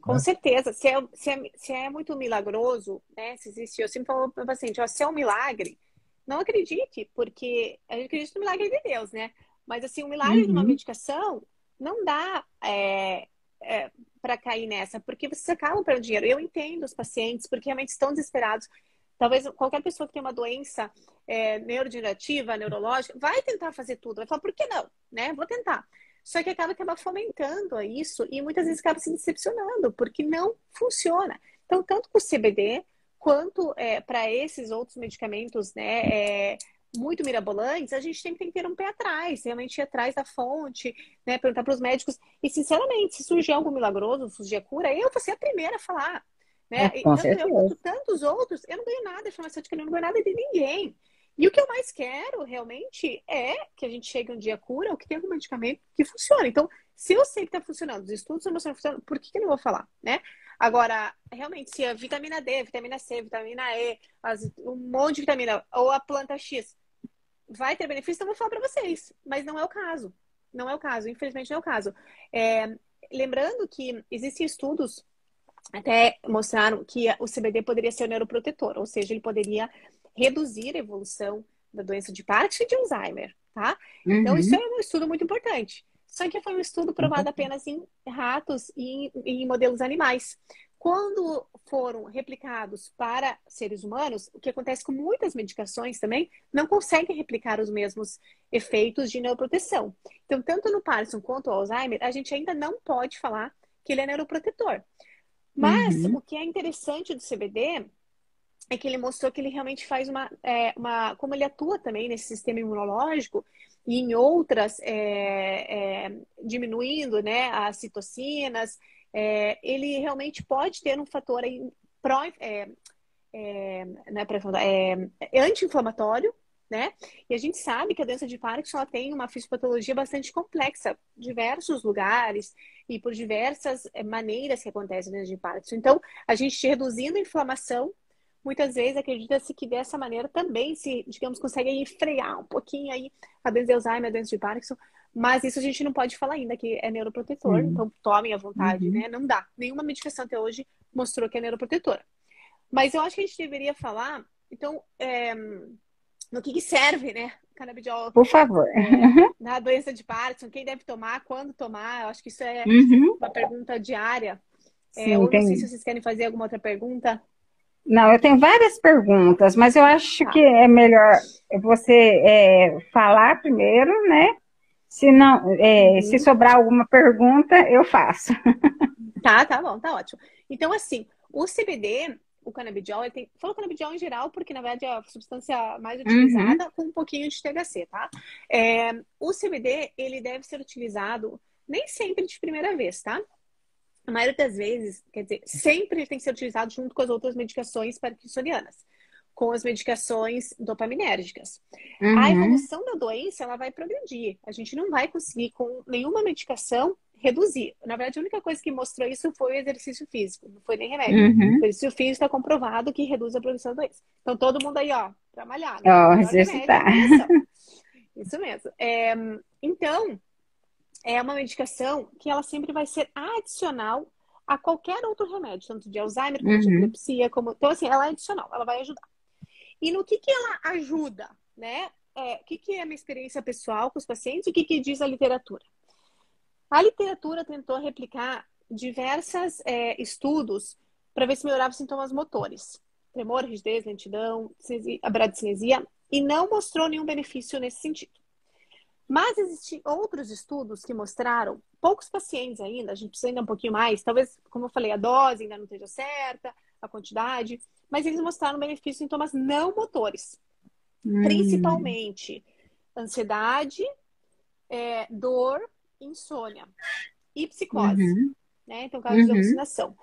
Com né? certeza. Se é, se, é, se é muito milagroso, né? Se existe, eu sempre falo para o paciente, ó, se é um milagre, Não acredite, porque a gente acredita no milagre de Deus, né? Mas assim, o milagre uhum. de uma uhum. medicação não dá é, é, para cair nessa, porque vocês acabam perdendo dinheiro. Eu entendo os pacientes, porque realmente estão desesperados. Talvez qualquer pessoa que tem uma doença é, neurodegenerativa, neurológica, vai tentar fazer tudo. Vai falar, por que não? Né? Vou tentar. Só que acaba, acaba fomentando isso e muitas vezes acaba se decepcionando, porque não funciona. Então, tanto com o CBD, quanto é, para esses outros medicamentos, né, é, muito mirabolantes, a gente tem que ter um pé atrás, realmente ir atrás da fonte, né, perguntar para os médicos. E, sinceramente, se surgir algo milagroso, surgir a cura, eu vou ser a primeira a falar. Né? É, tanto eu quanto tantos outros, eu não ganho nada de farmacêutica, eu não ganho nada de ninguém. E o que eu mais quero, realmente, é que a gente chegue um dia a cura ou que tenha um medicamento que funcione. Então, se eu sei que está funcionando, os estudos estão mostrando que funciona, por que, que eu não vou falar, né? Agora, realmente, se a vitamina D, vitamina C, vitamina E, as, um monte de vitamina, ou a planta X vai ter benefício, então eu vou falar para vocês. Mas não é o caso. Não é o caso, infelizmente não é o caso. É, lembrando que existem estudos até mostraram que o CBD poderia ser o neuroprotetor, ou seja, ele poderia reduzir a evolução da doença de Parkinson e de Alzheimer, tá? Uhum. Então, isso é um estudo muito importante. Só que foi um estudo provado apenas em ratos e em, em modelos animais. Quando foram replicados para seres humanos, o que acontece com muitas medicações também, não conseguem replicar os mesmos efeitos de neuroproteção. Então, tanto no Parkinson quanto no Alzheimer, a gente ainda não pode falar que ele é neuroprotetor. Mas uhum. o que é interessante do CBD é que ele mostrou que ele realmente faz uma, é, uma como ele atua também nesse sistema imunológico, e em outras é, é, diminuindo né, as citocinas, é, ele realmente pode ter um fator aí pró, é, é, né, é, anti-inflamatório, né? E a gente sabe que a doença de Parkinson ela tem uma fisiopatologia bastante complexa, diversos lugares e por diversas maneiras que acontece a doença de Parkinson. Então, a gente reduzindo a inflamação muitas vezes acredita-se que dessa maneira também se, digamos, consegue frear um pouquinho aí a doença de Alzheimer, a doença de Parkinson, mas isso a gente não pode falar ainda que é neuroprotetor, uhum. então tomem à vontade, uhum. né? Não dá. Nenhuma medicação até hoje mostrou que é neuroprotetora. Mas eu acho que a gente deveria falar, então, é, no que, que, serve, né? Canabidiol. Por favor. É, na doença de Parkinson, quem deve tomar, quando tomar, eu acho que isso é uhum. uma pergunta diária. É, Sim, é, ou não sei se vocês querem fazer alguma outra pergunta. Não, eu tenho várias perguntas, mas eu acho tá. que é melhor você é, falar primeiro, né? Se não, é, uhum. se sobrar alguma pergunta, eu faço. Tá, tá bom, tá ótimo. Então, assim, o CBD, o canabidiol, ele tem. Falo canabidiol em geral, porque na verdade é a substância mais uhum. utilizada uhum. com um pouquinho de THC, tá? É, o CBD, ele deve ser utilizado nem sempre de primeira vez, tá? A maioria das vezes, quer dizer, sempre tem que ser utilizado junto com as outras medicações parkinsonianas, com as medicações dopaminérgicas. Uhum. A evolução da doença, ela vai progredir. A gente não vai conseguir, com nenhuma medicação, reduzir. Na verdade, a única coisa que mostrou isso foi o exercício físico, não foi nem remédio. Uhum. O exercício físico está comprovado que reduz a produção da doença. Então, todo mundo aí, ó, trabalhar. Né? Oh, exercitar. Isso mesmo. É, então, é uma medicação que ela sempre vai ser adicional a qualquer outro remédio, tanto de Alzheimer como uhum. de epilepsia, como... Então, assim, ela é adicional, ela vai ajudar. E no que que ela ajuda, né? É, o que que é a minha experiência pessoal com os pacientes e o que que diz a literatura? A literatura tentou replicar diversos é, estudos para ver se melhorava os sintomas motores. Tremor, rigidez, lentidão, bradicinesia, e não mostrou nenhum benefício nesse sentido. Mas existem outros estudos que mostraram, poucos pacientes ainda, a gente precisa ainda um pouquinho mais, talvez, como eu falei, a dose ainda não esteja certa, a quantidade, mas eles mostraram benefícios em sintomas não motores. Hum. Principalmente ansiedade, é, dor, insônia e psicose. Uhum. Né? Então, caso uhum. de alucinação.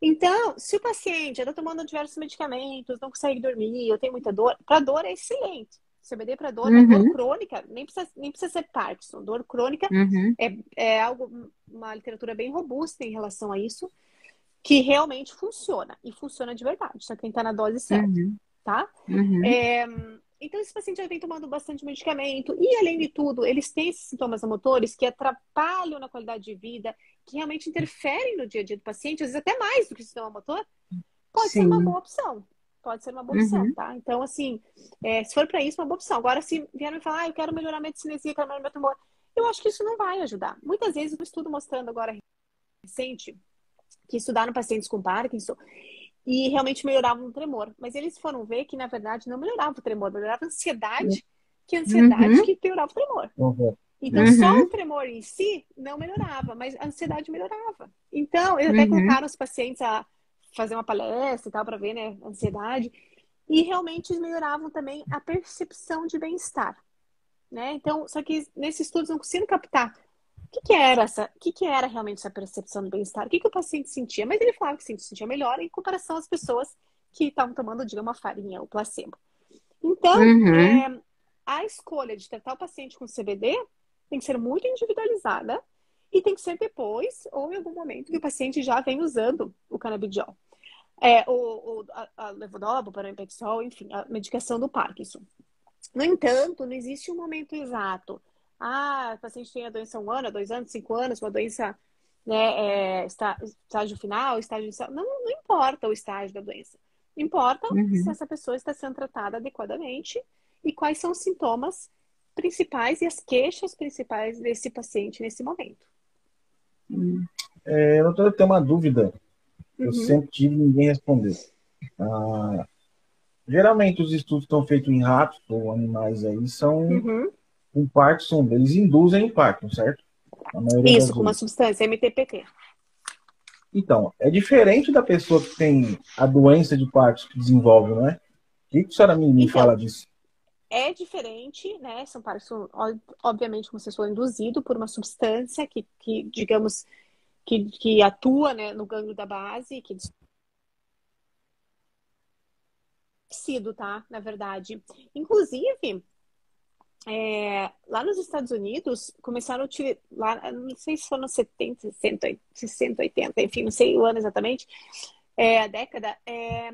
Então, se o paciente está tomando diversos medicamentos, não consegue dormir, ou tem muita dor, para dor é excelente. CBD para dor, uhum. dor crônica, nem precisa, nem precisa ser Parkinson. Dor crônica uhum. é, é algo, uma literatura bem robusta em relação a isso, que realmente funciona. E funciona de verdade, só quem está na dose certa, uhum. tá? Uhum. É, então, esse paciente já vem tomando bastante medicamento. E, além de tudo, eles têm esses sintomas motores que atrapalham na qualidade de vida, que realmente interferem no dia a dia do paciente, às vezes até mais do que o sintoma motor. Pode Sim. ser uma boa opção Pode ser uma boa opção, uhum. tá? Então, assim, é, se for para isso, é uma boa opção. Agora, se vierem me falar, ah, eu quero melhorar a medicina, quero melhorar meu tumor, eu acho que isso não vai ajudar. Muitas vezes, um estudo mostrando agora recente que estudaram pacientes com Parkinson e realmente melhoravam o tremor. Mas eles foram ver que, na verdade, não melhorava o tremor, melhorava a ansiedade, que a ansiedade uhum. que piorava o tremor. Uhum. Então, uhum. só o tremor em si não melhorava, mas a ansiedade melhorava. Então, eles até uhum. colocaram os pacientes a fazer uma palestra e tal, para ver, né, ansiedade. E realmente melhoravam também a percepção de bem-estar. Né? Então, só que nesses estudos não conseguiram captar o que, que era essa, o que, que era realmente essa percepção de bem-estar, o que, que o paciente sentia. Mas ele falava que se sentia melhor em comparação às pessoas que estavam tomando, digamos, uma farinha, o placebo. Então, uhum. é, a escolha de tratar o paciente com CBD tem que ser muito individualizada e tem que ser depois ou em algum momento que o paciente já vem usando o canabidiol. É, o, o, a, a levodopa, o parampexol, enfim, a medicação do Parkinson. No entanto, não existe um momento exato. Ah, o paciente tem a doença há um ano, dois anos, cinco anos, uma doença, né, é, está, estágio final, estágio inicial. Não, não importa o estágio da doença. Importa uhum. se essa pessoa está sendo tratada adequadamente e quais são os sintomas principais e as queixas principais desse paciente nesse momento. É, eu tenho uma dúvida. Eu uhum. sempre tive ninguém responder. Ah, geralmente os estudos estão feitos em ratos ou animais aí são uhum. com Parkinson, eles induzem Parkinson, certo? Isso, com uma substância, MTPT. Então, é diferente da pessoa que tem a doença de Parkinson que desenvolve, não é? O que, que a senhora me, me então, fala disso? É diferente, né? São Parkinson, obviamente, como vocês falou, induzido por uma substância que, que digamos, que, que atua né, no gânglio da base, que sido, tá? Na verdade. Inclusive, é, lá nos Estados Unidos, começaram a utilizar, lá, não sei se foram 70, 60, 80, enfim, não sei o ano exatamente, é, a década, é,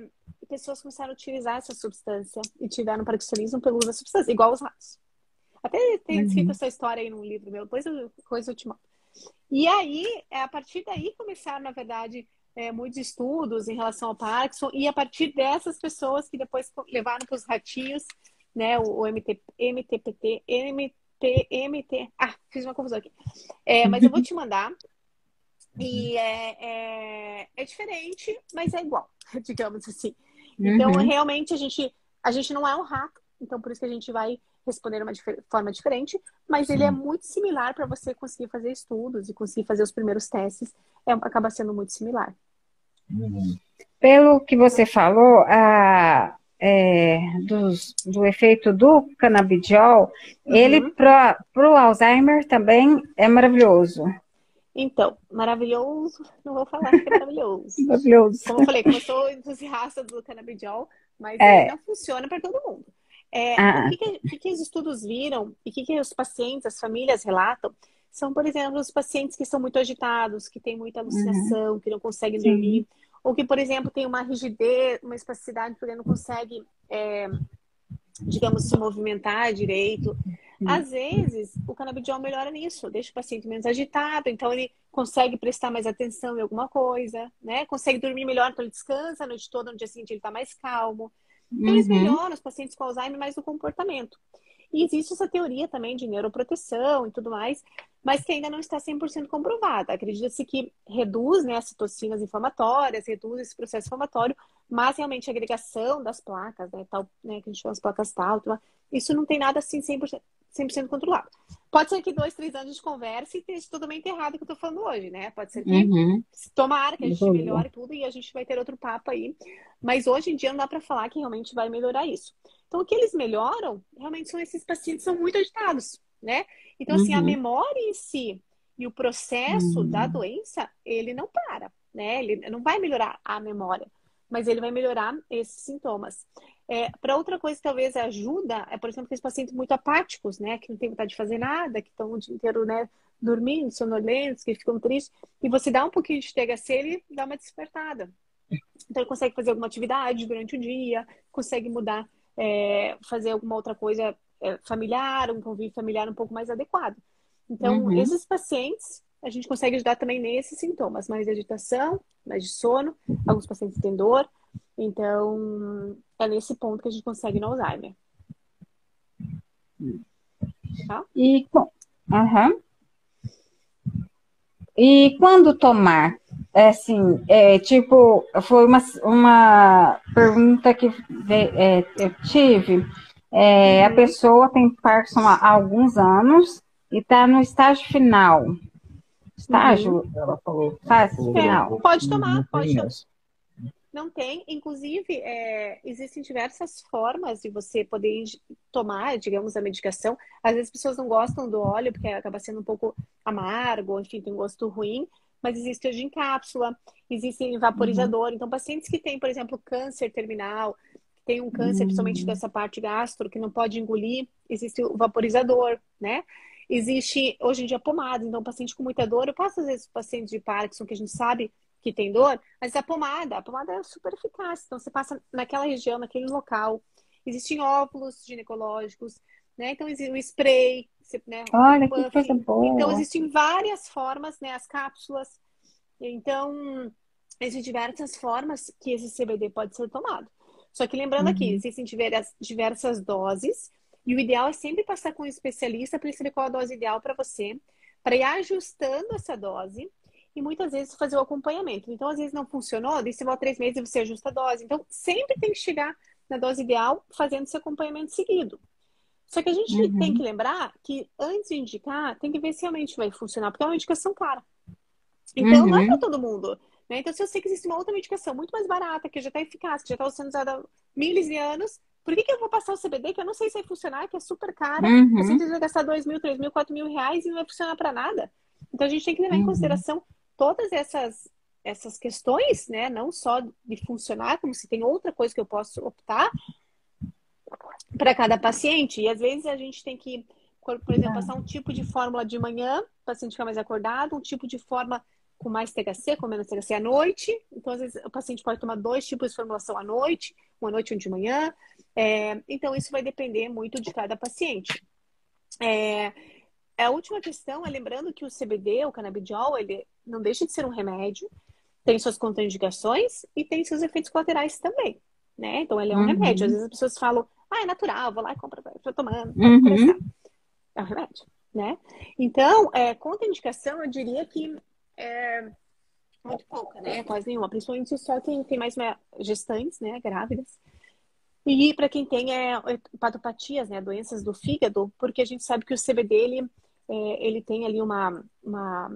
pessoas começaram a utilizar essa substância e tiveram parkinsonismo pelo uso da substância, igual os ratos. Até tem uhum. escrito essa história aí num livro meu, depois eu, coisa eu te mando. E aí, é, a partir daí começaram, na verdade, é, muitos estudos em relação ao Parkinson, e a partir dessas pessoas que depois levaram para os ratinhos, né, o, o MT, MTPT, MT, MT, ah, fiz uma confusão aqui. É, mas eu vou te mandar, e é, é, é, diferente, mas é igual, digamos assim. Então, uhum. realmente, a gente, a gente não é um rato, então por isso que a gente vai responder de uma forma diferente, mas Sim. ele é muito similar para você conseguir fazer estudos e conseguir fazer os primeiros testes, é, acaba sendo muito similar. Uhum. Pelo que você falou, a, é, dos, do efeito do canabidiol, uhum. ele para o Alzheimer também é maravilhoso. Então, maravilhoso, não vou falar que é maravilhoso. maravilhoso. Como eu falei, como eu sou entusiasta do canabidiol, mas é. não funciona para todo mundo. É, ah. O, que, que, que, os estudos viram e o que, que os pacientes, as famílias relatam são, por exemplo, os pacientes que são muito agitados, que têm muita alucinação, uhum. que não conseguem dormir, ou que, por exemplo, tem uma rigidez, uma espasticidade, porque não consegue, é, digamos, se movimentar direito. Às vezes, o canabidiol melhora nisso, deixa o paciente menos agitado, então ele consegue prestar mais atenção em alguma coisa, né? Consegue dormir melhor, então ele descansa a noite toda, no dia seguinte ele está mais calmo. Então, uhum. eles melhoram os pacientes com Alzheimer mais no comportamento. E existe essa teoria também de neuroproteção e tudo mais, mas que ainda não está 100% comprovada. Acredita-se que reduz né, as citocinas inflamatórias, reduz esse processo inflamatório, mas realmente a agregação das placas, né, tal, né, que a gente chama as placas tal, isso não tem nada assim 100%, 100 controlado. Pode ser que dois, três anos de conversa e esteja totalmente errado o que eu tô falando hoje, né? Pode ser que uhum. tomara que a gente melhore tudo e a gente vai ter outro papo aí. Mas hoje em dia não dá para falar que realmente vai melhorar isso. Então, o que eles melhoram, realmente são esses pacientes que são muito agitados, né? Então, assim, uhum. a memória em si e o processo uhum. da doença, ele não para, né? Ele não vai melhorar a memória, mas ele vai melhorar esses sintomas. É, para outra coisa que talvez ajuda é, por exemplo, aqueles pacientes muito apáticos, né? Que não tem vontade de fazer nada, que estão o dia inteiro, né? Dormindo, sonolentos, que ficam tristes. E você dá um pouquinho de THC, ele dá uma despertada. Então, ele consegue fazer alguma atividade durante o dia, consegue mudar, é, fazer alguma outra coisa é, familiar, um convívio familiar um pouco mais adequado. Então, uhum. esses pacientes, a gente consegue ajudar também nesses sintomas, mais de agitação, mais de sono, alguns pacientes têm dor, Então, é nesse ponto que a gente consegue no Alzheimer. Tá? E, uhum. e quando tomar? É assim, é, tipo, foi uma, uma pergunta que é, eu tive. É, a uhum. pessoa tem Parkinson há alguns anos e está no estágio final. Estágio? Uhum. Ela falou. Fase final. Pode tomar, pode tomar. Não tem. Inclusive, é, existem diversas formas de você poder tomar, digamos, a medicação. Às vezes as pessoas não gostam do óleo porque acaba sendo um pouco amargo, enfim, tem um gosto ruim. Mas existe hoje em cápsula, existe vaporizador. Uhum. Então, pacientes que têm, por exemplo, câncer terminal, tem um câncer, uhum. principalmente dessa parte gastro, que não pode engolir, existe o vaporizador, né? Existe hoje em dia pomada, então paciente com muita dor, eu passo às vezes pacientes de Parkinson que a gente sabe que tem dor, mas a pomada, a pomada é super eficaz. Então, você passa naquela região, naquele local. Existem óvulos ginecológicos, né? Então, existe o spray, né? Olha, que coisa boa. Então, existem várias formas, né? As cápsulas. Então, existem diversas formas que esse CBD pode ser tomado. Só que lembrando uhum. aqui, existem diversas, diversas doses, e o ideal é sempre passar com um especialista para ele saber qual a dose ideal para você, para ir ajustando essa dose e muitas vezes fazer o acompanhamento. Então, às vezes não funcionou, daí você volta três meses e você ajusta a dose. Então, sempre tem que chegar na dose ideal fazendo esse acompanhamento seguido. Só que a gente uhum. tem que lembrar que antes de indicar, tem que ver se realmente vai funcionar, porque é uma indicação cara. Então, uhum. não é para todo mundo. Né? Então, se eu sei que existe uma outra medicação muito mais barata, que já está eficaz, que já está sendo usada há miles de anos, por que, que eu vou passar o CBD que eu não sei se vai funcionar, que é super cara? Uhum. Você vai gastar 2 mil, 3 mil, 4 mil reais e não vai funcionar para nada. Então, a gente tem que levar em uhum. consideração todas essas essas questões, né, não só de funcionar, como se tem outra coisa que eu posso optar para cada paciente. E às vezes a gente tem que, por exemplo, passar um tipo de fórmula de manhã, o paciente fica mais acordado, um tipo de forma com mais THC, com menos THC à noite. Então, às vezes, o paciente pode tomar dois tipos de formulação à noite, uma noite e um de manhã. É, então, isso vai depender muito de cada paciente. É, a última questão é lembrando que o CBD, o canabidiol, ele não deixa de ser um remédio, tem suas contraindicações e tem seus efeitos colaterais também, né? Então ele é um uhum. remédio. Às vezes as pessoas falam, ah, é natural, vou lá e compro, estou tomando, uhum. é um remédio, né? Então, é, contraindicação, eu diria que é muito pouca, né? Quase nenhuma, principalmente só quem tem mais gestantes, né, grávidas. E para quem tem é, hepatopatias, né, doenças do fígado, porque a gente sabe que o CBD ele, é, ele tem ali uma, uma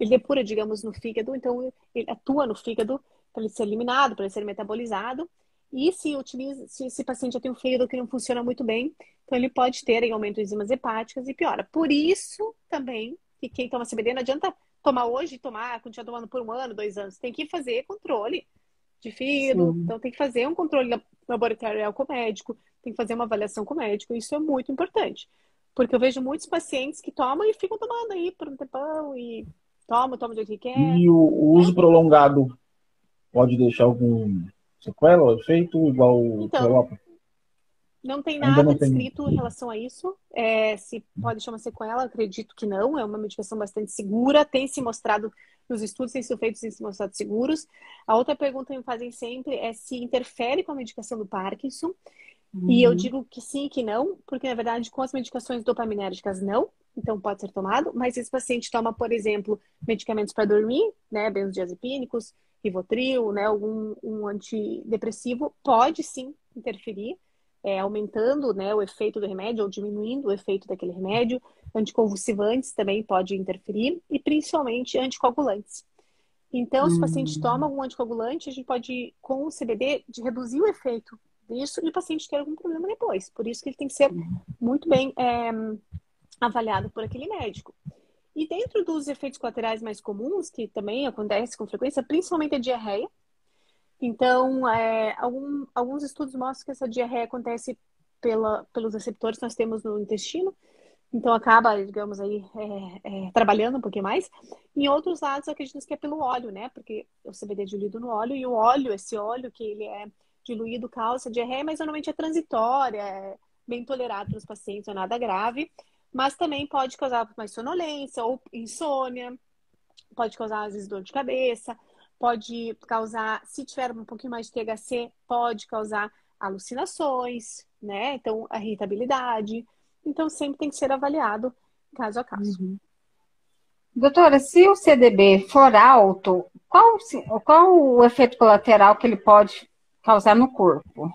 ele depura, digamos, no fígado, então ele atua no fígado para ele ser eliminado, para ele ser metabolizado. E se, utiliza, se esse paciente já tem um fígado que não funciona muito bem, então ele pode ter aí, aumento de enzimas hepáticas e piora. Por isso também que quem toma CBD não adianta tomar hoje e tomar, continuar tomando por um ano, dois anos. Tem que fazer controle de fígado, Sim. então tem que fazer um controle laboratorial com o médico, tem que fazer uma avaliação com o médico. Isso é muito importante. Porque eu vejo muitos pacientes que tomam e ficam tomando aí por um tempão e Toma, toma do que quer. E o, o uso prolongado pode deixar algum sequela ou efeito igual então, Europa? Não tem nada não descrito tem... em relação a isso. É, se pode deixar uma sequela, acredito que não. É uma medicação bastante segura. Tem se mostrado nos estudos, tem sido feitos e se mostrado seguros. A outra pergunta que me fazem sempre é se interfere com a medicação do Parkinson. Uhum. E eu uhum. digo que sim e que não, porque na verdade com as medicações dopaminérgicas não então pode ser tomado, mas esse paciente toma, por exemplo, medicamentos para dormir, né, benzodiazepínicos, Rivotril, né, algum um antidepressivo, pode sim interferir, é, aumentando né, o efeito do remédio ou diminuindo o efeito daquele remédio. Anticonvulsivantes também pode interferir e principalmente anticoagulantes. Então, se o paciente hum. toma algum anticoagulante, a gente pode, com o CBD, reduzir o efeito disso e o paciente ter algum problema depois. Por isso que ele tem que ser muito bem é, avaliado por aquele médico. E dentro dos efeitos colaterais mais comuns, que também acontece com frequência, principalmente a diarreia. Então, é, algum, alguns estudos mostram que essa diarreia acontece pela, pelos receptores que nós temos no intestino. Então, acaba, digamos aí, é, é, trabalhando um pouquinho mais. Em outros lados, acreditamos que é pelo óleo, né? Porque o CBD é diluído no óleo. E o óleo, esse óleo que ele é diluído, causa diarreia, mas normalmente é transitória, é bem tolerado pelos pacientes, é nada grave mas também pode causar mais sonolência ou insônia, pode causar às vezes dor de cabeça, pode causar, se tiver um pouquinho mais de THC, pode causar alucinações, né? Então, a irritabilidade. Então, sempre tem que ser avaliado caso a caso. Uhum. Doutora, se o CDB for alto, qual, qual o efeito colateral que ele pode causar no corpo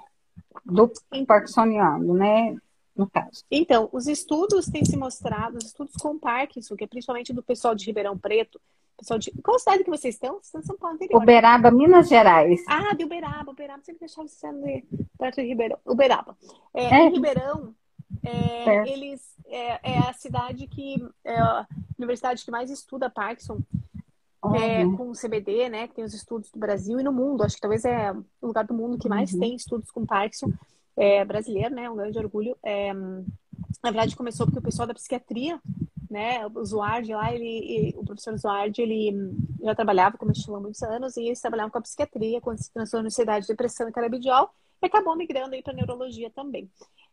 do parkinsoniano, né? No caso. Então, os estudos têm se mostrado, os estudos com Parkinson, que é principalmente do pessoal de Ribeirão Preto, pessoal de. Qual cidade que vocês estão? Vocês estão São Paulo interior. Uberaba, Minas Gerais. Ah, de Uberaba, Uberaba, sempre deixava você perto de Ribeirão. Uberaba. É, é. Em Ribeirão, é, eles é, é, a cidade que é a universidade que mais estuda Parkinson é, com CBD, né? Que tem os estudos do Brasil e no mundo. Acho que talvez é o lugar do mundo que mais uhum. tem estudos com Parkinson é, brasileiro, né? Um grande orgulho. É, na verdade, começou porque o pessoal da psiquiatria, né? O Zuard lá, ele, o professor Zuard, ele já trabalhava como estilo há muitos anos e eles trabalhavam com a psiquiatria, se transformou em ansiedade, de depressão e carabidiol, e acabou migrando aí para neurologia também.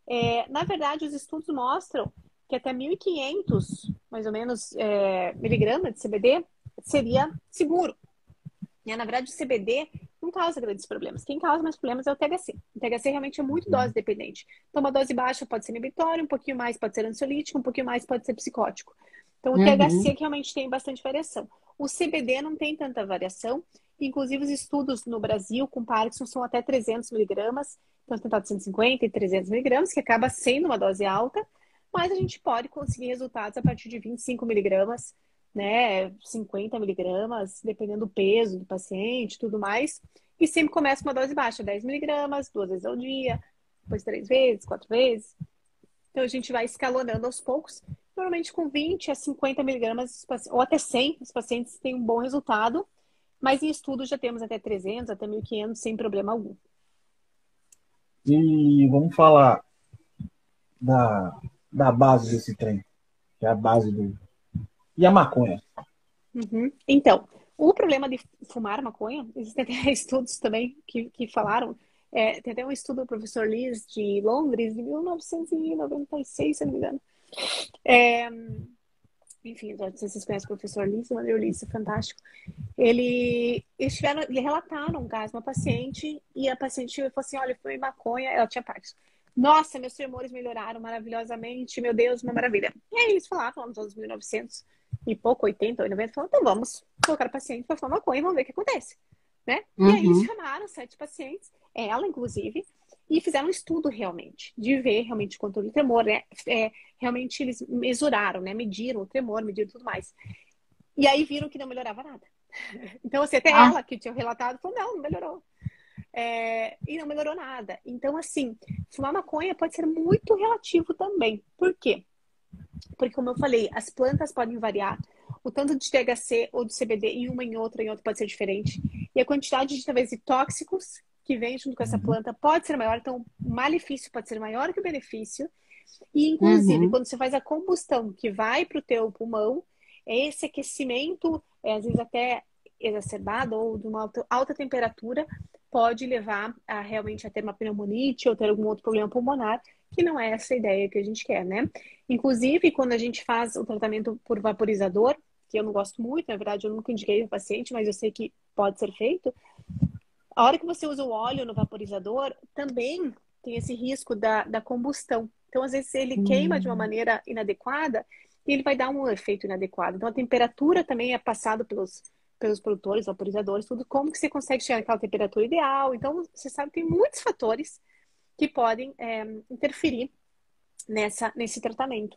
É, na verdade, os estudos mostram que até 1.500, mais ou menos, é, miligramas de CBD seria seguro. E, na verdade, o CBD não causa grandes problemas. Quem causa mais problemas é o THC. O THC realmente é muito dose dependente. Então, uma dose baixa pode ser inibitória, um pouquinho mais pode ser ansiolítico, um pouquinho mais pode ser psicótico. Então, o uhum. THC realmente tem bastante variação. O CBD não tem tanta variação. Inclusive, os estudos no Brasil com Parkinson são até 300 miligramas então, tentado 150 e 300 miligramas, que acaba sendo uma dose alta, mas a gente pode conseguir resultados a partir de 25 miligramas, né, 50 miligramas, dependendo do peso do paciente, tudo mais. E sempre começa com uma dose baixa, 10 miligramas, duas vezes ao dia, depois três vezes, quatro vezes. Então a gente vai escalonando aos poucos. Normalmente com 20 a 50 miligramas, ou até 100, os pacientes têm um bom resultado. Mas em estudos já temos até 300, até 1.500, sem problema algum. E vamos falar da, da base desse trem, que é a base do. E a maconha? Uhum. Então, o problema de fumar maconha, existem até estudos também que, que falaram. É, tem até um estudo do professor Liz de Londres, de 1996, se não me engano. É, enfim, não sei se vocês conhecem o professor Liz, o André Liz, é fantástico. Ele, eles tiveram, relataram um caso, uma paciente, e a paciente falou assim: olha, foi maconha, ela tinha Parkinson. Nossa, meus tremores melhoraram maravilhosamente, meu Deus, uma maravilha. E aí eles falavam, nos anos 1900 e pouco, 80 ou 90, falaram, então vamos colocar o paciente para fumar maconha e vamos ver o que acontece. Né? Uhum. E aí uhum. chamaram sete pacientes, ela inclusive, e fizeram um estudo realmente, de ver realmente o controle do tremor, né? É, realmente eles mesuraram, né? Mediram o tremor, mediram tudo mais. E aí viram que não melhorava nada. Então, assim, até ah. ela que tinha relatado falou, não, não melhorou. É, e não melhorou nada. Então, assim, fumar maconha pode ser muito relativo também. Por quê? Porque, como eu falei, as plantas podem variar. O tanto de THC ou de CBD em uma em outra, em outra pode ser diferente. E a quantidade de, talvez, de tóxicos que vem junto com essa uhum. planta pode ser maior. Então, o malefício pode ser maior que o benefício. E, inclusive, uhum. quando você faz a combustão que vai para o teu pulmão, esse aquecimento, é, às vezes até exacerbado ou de uma alta, alta temperatura, pode levar a realmente a ter uma pneumonite ou ter algum outro problema pulmonar, que não é essa ideia que a gente quer, né? Inclusive, quando a gente faz o tratamento por vaporizador, que eu não gosto muito, na verdade, eu nunca indiquei o paciente, mas eu sei que pode ser feito. A hora que você usa o óleo no vaporizador, também tem esse risco da, da combustão. Então, às vezes, ele queima de uma hum. maneira inadequada e ele vai dar um efeito inadequado. Então, a temperatura também é passada pelos, pelos produtores, vaporizadores, tudo. Como que você consegue chegar naquela temperatura ideal? Então, você sabe que tem muitos fatores que podem é, interferir nessa, nesse tratamento.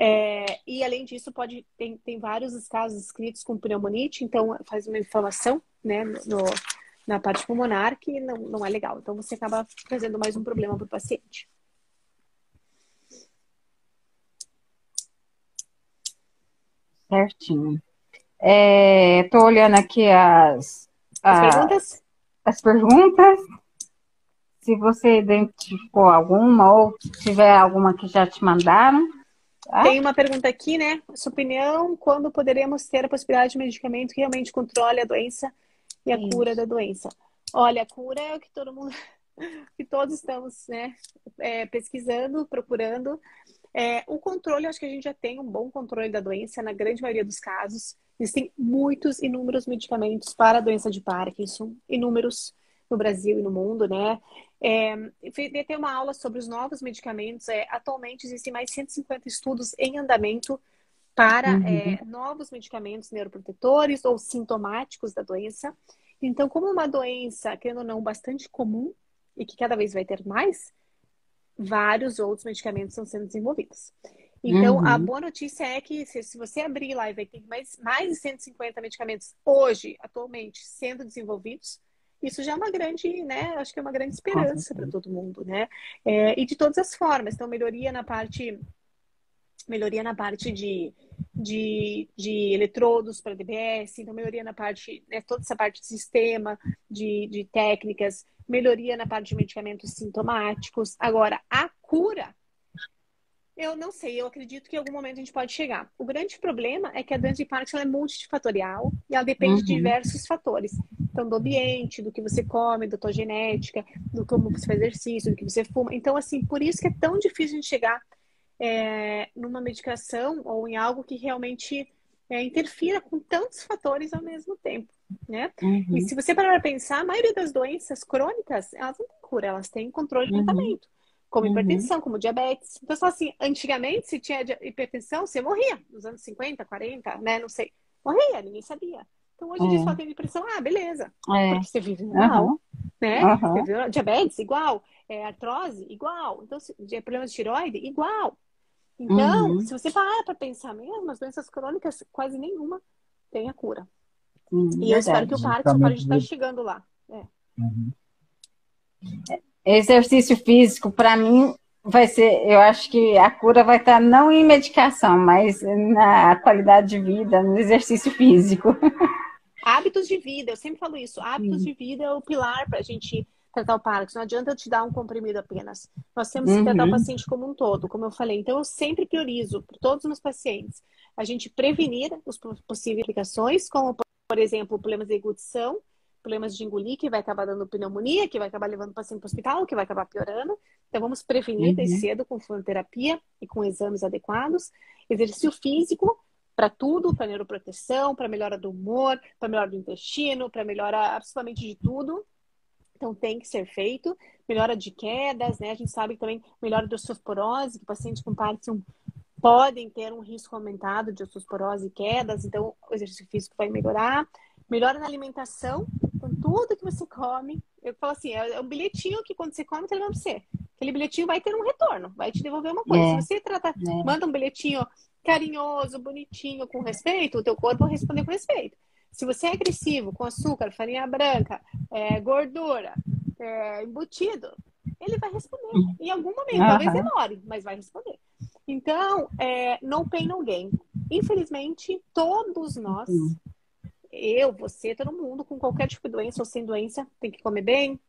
É, e além disso, pode tem, tem vários casos escritos com pneumonite, então faz uma inflamação né, no, na parte pulmonar que não, não é legal. Então você acaba trazendo mais um problema para o paciente. Certinho. Estou é, olhando aqui as, as, as, perguntas. As perguntas. Se você identificou alguma ou tiver alguma que já te mandaram. Tá? Tem uma pergunta aqui, né? Sua opinião, quando poderemos ter a possibilidade de medicamento que realmente controle a doença e a Isso. cura da doença? Olha, a cura é o que todo mundo que todos estamos né, é, pesquisando, procurando. É, o controle, acho que a gente já tem um bom controle da doença na grande maioria dos casos. Existem muitos, inúmeros medicamentos para a doença de Parkinson, inúmeros no Brasil e no mundo, né? É, ter uma aula sobre os novos medicamentos. É, atualmente existem mais 150 estudos em andamento para uhum. é, novos medicamentos neuroprotetores ou sintomáticos da doença. Então, como uma doença, querendo ou não, bastante comum e que cada vez vai ter mais, vários outros medicamentos estão sendo desenvolvidos. Então, uhum. a boa notícia é que se, se, você abrir lá e vai ter mais, mais de 150 medicamentos hoje, atualmente, sendo desenvolvidos, isso já é uma grande, né? Acho que é uma grande esperança para todo mundo, né? É, e de todas as formas, então melhoria na parte melhoria na parte de, de, de eletrodos para DBS, então melhoria na parte, né, toda essa parte de sistema, de, de técnicas, melhoria na parte de medicamentos sintomáticos. Agora, a cura eu não sei, eu acredito que em algum momento a gente pode chegar. O grande problema é que a doença de Parkinson é multifatorial e ela depende uhum. de diversos fatores. Então, do ambiente, do que você come, da tua genética, do como você faz exercício, do que você fuma. Então, assim, por isso que é tão difícil a gente chegar é, numa medicação ou em algo que realmente é, interfira com tantos fatores ao mesmo tempo, né? Uhum. E se você parar para pensar, a maioria das doenças crônicas, elas não têm cura, elas têm controle de uhum. tratamento como uhum. hipertensão, como diabetes. Então, só assim, antigamente, se tinha hipertensão, você morria. Nos anos 50, 40, né? Não sei. Morria, ninguém sabia. Então, hoje em dia, é. só tem depressão, ah, beleza. É. Porque você vive mal, uhum. né? Uhum. Você viu, diabetes, igual. É, artrose, igual. Então, se, problemas de tiroide, igual. Então, uhum. se você parar para pensar mesmo, as doenças crônicas, quase nenhuma tem a cura. Uhum, e eu espero que o Parkinson pode estar chegando lá. É. Uhum. Exercício físico, para mim, vai ser, eu acho que a cura vai estar não em medicação, mas na qualidade de vida, no exercício físico. Hábitos de vida, eu sempre falo isso, hábitos de vida é o pilar para a gente tratar o Parkinson. Não adianta eu te dar um comprimido apenas. Nós temos que tratar uhum. o paciente como um todo, como eu falei. Então, eu sempre priorizo para todos os meus pacientes a gente prevenir as possíveis complicações, como, por exemplo, problemas de erudição, problemas de engolir, que vai acabar dando pneumonia, que vai acabar levando o paciente para o hospital, que vai acabar piorando. Então, vamos prevenir uhum. desde cedo com fonoterapia e com exames adequados. Exercício físico para tudo, para neuroproteção, para melhora do humor, para melhora do intestino, para melhora absolutamente de tudo. Então, tem que ser feito. Melhora de quedas, né? A gente sabe também melhora de osteoporose, que pacientes com Parkinson podem ter um risco aumentado de osteoporose e quedas, então o exercício físico vai melhorar. Melhora na alimentação, com tudo que você come. Eu falo assim, é um bilhetinho que quando você come, você leva pra você. Aquele bilhetinho vai ter um retorno, vai te devolver uma coisa. É. Se você trata, é. manda um bilhetinho carinhoso, bonitinho, com respeito, o teu corpo vai responder com respeito. Se você é agressivo, com açúcar, farinha branca, é, gordura, é, embutido, ele vai responder. Em algum momento, uhum. talvez demore, mas vai responder. Então, é, no pain, no gain. Infelizmente, todos nós eu, você, todo mundo, com qualquer tipo de doença ou sem doença, tem que comer bem,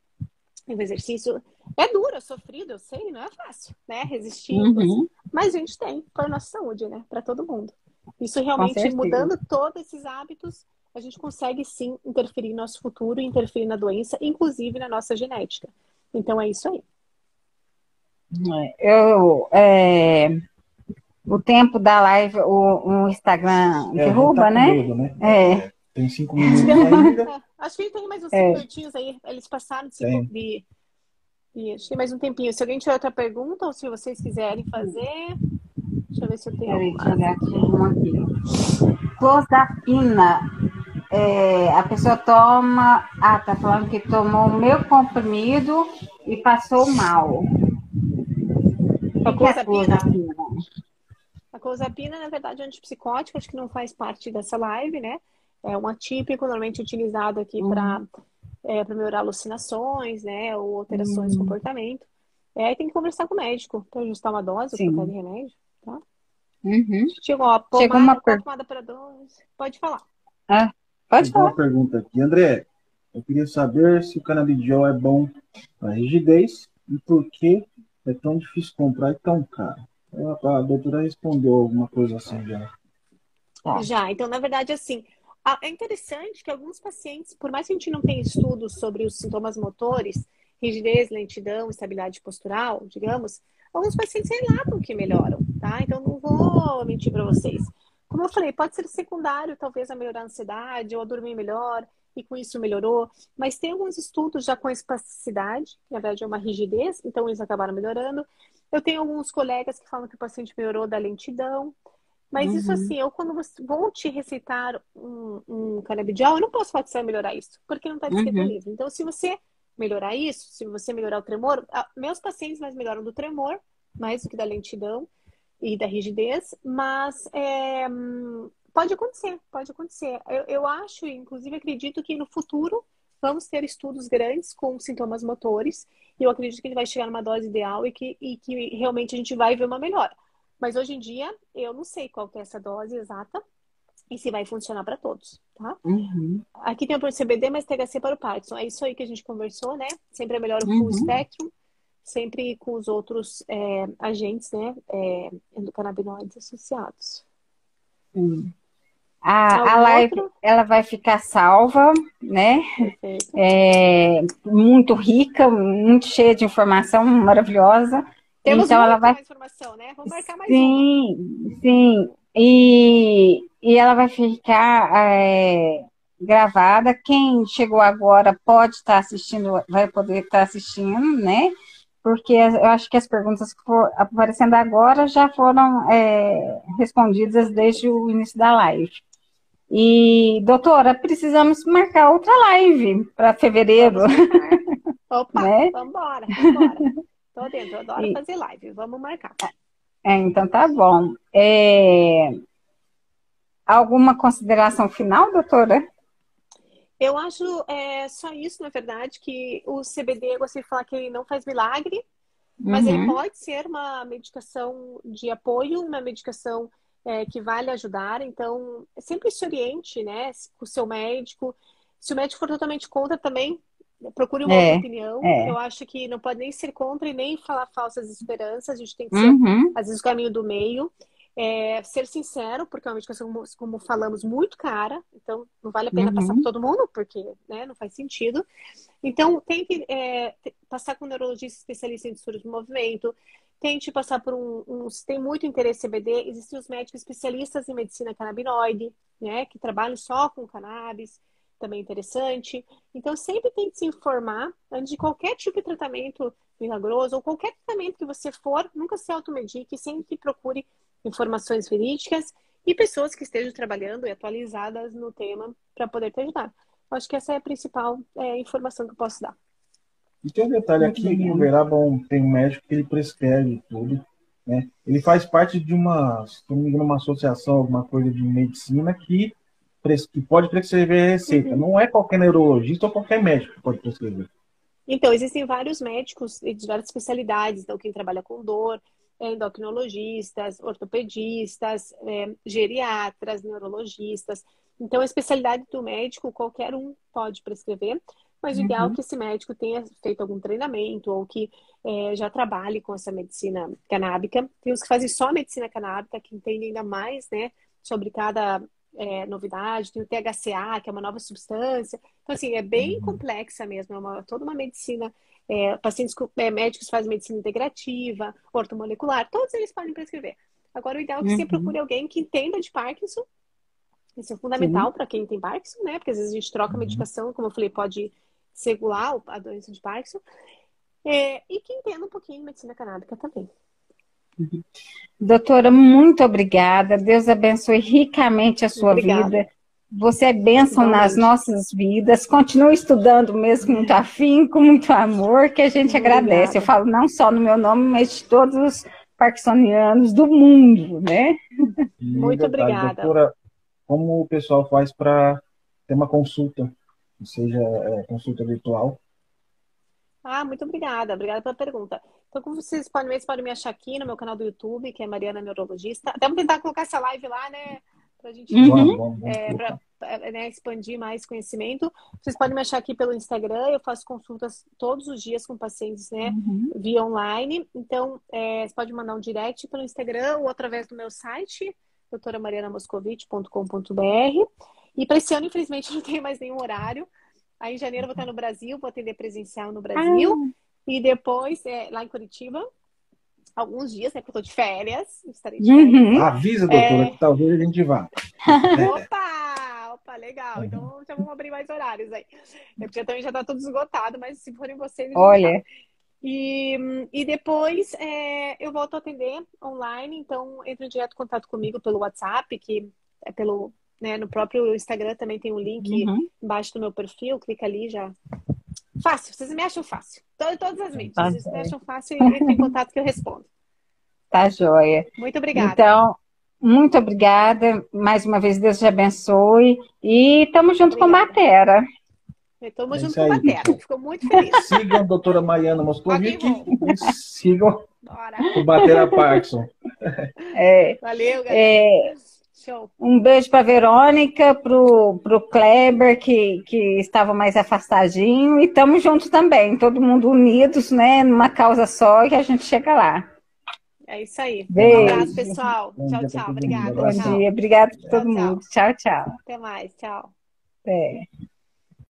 tem o exercício. É duro, é sofrido, eu sei, não é fácil, né? Resistir. Uhum. Mas a gente tem para nossa saúde, né? Para todo mundo. Isso realmente, mudando todos esses hábitos, a gente consegue sim interferir no nosso futuro, interferir na doença, inclusive na nossa genética. Então é isso aí. É, eu, é, o tempo da live, o, o Instagram é, derruba, tá né? Medo, né? É. Tem cinco minutos ainda. Acho que tem mais uns cinco é. minutinhos aí. Eles passaram de cinco. De, de, acho que tem mais um tempinho. Se alguém tiver outra pergunta, ou se vocês quiserem fazer. Deixa eu ver se eu tenho. Peraí, deixa eu olhar aqui uma aqui. Clozapina. É, a pessoa toma. Ah, tá falando que tomou o meu comprimido e passou mal. A clozapina? A clozapina, na verdade, é antipsicótico, acho que não faz parte dessa live, né? É um atípico, normalmente utilizado aqui uhum. para é, melhorar alucinações, né, ou alterações uhum. de comportamento. É, tem que conversar com o médico para ajustar uma dose, trocar de remédio, tá? Uhum. Chegou, ó, pomada, Chegou uma per... tomada para dose. Pode falar. Ah, pode Chegou falar. uma pergunta aqui. André, eu queria saber se o canabidiol é bom para rigidez e por que é tão difícil comprar e tão caro. A doutora respondeu alguma coisa assim já. Já, então, na verdade, assim, é interessante que alguns pacientes, por mais que a gente não tenha estudos sobre os sintomas motores, rigidez, lentidão, estabilidade postural, digamos, alguns pacientes relatam que melhoram, tá? Então não vou mentir para vocês. Como eu falei, pode ser secundário, talvez a melhorar a ansiedade ou a dormir melhor, e com isso melhorou. Mas tem alguns estudos já com espasticidade, que na verdade é uma rigidez, então eles acabaram melhorando. Eu tenho alguns colegas que falam que o paciente melhorou da lentidão. Mas uhum. isso assim, eu quando vou te receitar um, um canabidiol, eu não posso falar que você vai melhorar isso, porque não está descrito uhum. no livro. Então, se você melhorar isso, se você melhorar o tremor, meus pacientes mais melhoram do tremor, mais do que da lentidão e da rigidez, mas é, pode acontecer, pode acontecer. Eu, eu acho, inclusive, acredito que no futuro vamos ter estudos grandes com sintomas motores e eu acredito que ele vai chegar numa dose ideal e que, e que realmente a gente vai ver uma melhora. Mas hoje em dia, eu não sei qual é essa dose exata e se vai funcionar para todos, tá? Uhum. Aqui tem o CBD, mas THC para o Parkinson. É isso aí que a gente conversou, né? Sempre é melhor o full uhum. spectrum, sempre com os outros é, agentes, né? É, endocannabinoides associados. A, a live ela vai ficar salva, né? É, muito rica, muito cheia de informação maravilhosa. Temos então ela vai informação, né? Vamos marcar mais Sim, uma. sim. E, e ela vai ficar é, gravada. Quem chegou agora pode estar assistindo, vai poder estar assistindo, né? Porque eu acho que as perguntas que foram aparecendo agora já foram é, respondidas desde o início da live. E, doutora, precisamos marcar outra live para fevereiro. Opa, né? vamos embora, Tô dentro, eu adoro e... fazer live, vamos marcar. É, então tá bom. É... Alguma consideração final, doutora? Eu acho é, só isso, na verdade, que o CBD, eu gostaria de falar que ele não faz milagre, mas uhum. ele pode ser uma medicação de apoio, uma medicação é, que vale ajudar. Então, sempre se oriente, né, com o seu médico. Se o médico for totalmente contra também, procure uma é, outra opinião. É. Eu acho que não pode nem ser contra e nem falar falsas esperanças. A gente tem que ser, uhum. às vezes, o caminho do meio. É, ser sincero, porque é uma medicação, como, como, falamos, muito cara, então não vale a pena uhum. passar para todo mundo, porque né, não faz sentido. Então, tem que é, passar com um neurologista especialista em distúrbios do movimento, tente passar por um, um, se tem muito interesse em CBD, existem os médicos especialistas em medicina canabinoide, né, que trabalham só com cannabis, também interessante. Então, sempre tem que se informar antes de qualquer tipo de tratamento milagroso ou qualquer tratamento que você for, nunca se automedique, sempre procure informações verídicas e pessoas que estejam trabalhando e atualizadas no tema para poder te ajudar. Acho que essa é a principal é, informação que eu posso dar. E tem um detalhe aqui, em Uberaba tem um médico que ele prescreve tudo, né? Ele faz parte de uma, se não me engano, uma associação, alguma coisa de medicina que, que pode prescrever receita. Uhum. Não é qualquer neurologista ou qualquer médico que pode prescrever. Então, existem vários médicos de várias especialidades. Então, quem trabalha com dor, endocrinologistas, ortopedistas, é, geriatras, neurologistas. Então, a especialidade do médico, qualquer um pode prescrever. Mas o ideal é uhum. que esse médico tenha feito algum treinamento ou que é, já trabalhe com essa medicina canábica. Tem os que fazem só medicina canábica, que entendem ainda mais, né, sobre cada é, novidade. Tem o THCA, que é uma nova substância. Então, assim, é bem uhum. complexa mesmo. É uma, toda uma medicina. É, pacientes é, médicos fazem medicina integrativa, ortomolecular. Todos eles podem prescrever. Agora, o ideal é que você uhum. procure alguém que entenda de Parkinson. Isso é fundamental para quem tem Parkinson, né? Porque às vezes a gente troca uhum. medicação, como eu falei, pode segular a doença de Parkinson, é, e que entenda um pouquinho de medicina canábica também. Uhum. Doutora, muito obrigada. Deus abençoe ricamente a sua obrigada. vida. Você é bênção nas nossas vidas. Continue estudando mesmo muito afim, com muito amor, que a gente obrigada. agradece. Eu falo não só no meu nome, mas de todos os parkinsonianos do mundo, né? Muito obrigada. Doutora, como o pessoal faz para ter uma consulta seja é, consulta virtual. Ah, muito obrigada. Obrigada pela pergunta. Então, como vocês podem ver, vocês podem me achar aqui no meu canal do YouTube, que é Mariana Neurologista. Até vamos tentar colocar essa live lá, né? Pra gente uhum. é, pra, é, né, expandir mais conhecimento. Vocês podem me achar aqui pelo Instagram. Eu faço consultas todos os dias com pacientes, né? Uhum. Via online. Então, é, você pode mandar um direct pelo Instagram ou através do meu site, doutoramarianamoscovitch.com.br. E para esse ano, infelizmente, não tenho mais nenhum horário. Aí em janeiro eu vou estar no Brasil, vou atender presencial no Brasil. Ah. E depois, é, lá em Curitiba, alguns dias, né? Porque eu tô de férias. Estarei de férias. Uhum. Avisa, doutora, é... que talvez a gente vá. Opa! Opa, legal. Então já vamos abrir mais horários aí. É porque também já tá tudo esgotado, mas se forem vocês. Olha. E, e depois é, eu volto a atender online, então entre em direto contato comigo pelo WhatsApp, que é pelo né, no próprio Instagram também tem um link uhum. embaixo do meu perfil, clica ali já. Fácil, vocês me acham fácil. Todas as mídias, tá vocês me acham fácil e entre em contato que eu respondo. Tá joia. Muito obrigada. Então, muito obrigada. Mais uma vez, Deus te abençoe. E estamos junto obrigada. com a Matera. Estamos é junto com a Matera. Ficou muito feliz. Sigam a doutora Mariana Moscovici e sigam Bora. o Batera Parkinson. É, Valeu, galera. É, Show. Um beijo para Verônica, pro, pro Kleber, que, que estava mais afastadinho, e estamos juntos também, todo mundo unidos, né, numa causa só, e a gente chega lá. É isso aí. Beijo. Um abraço, pessoal. Bom tchau, tchau. Obrigada. Bom dia. Obrigada para todo mundo. Tchau, tchau. Até mais. Tchau. É.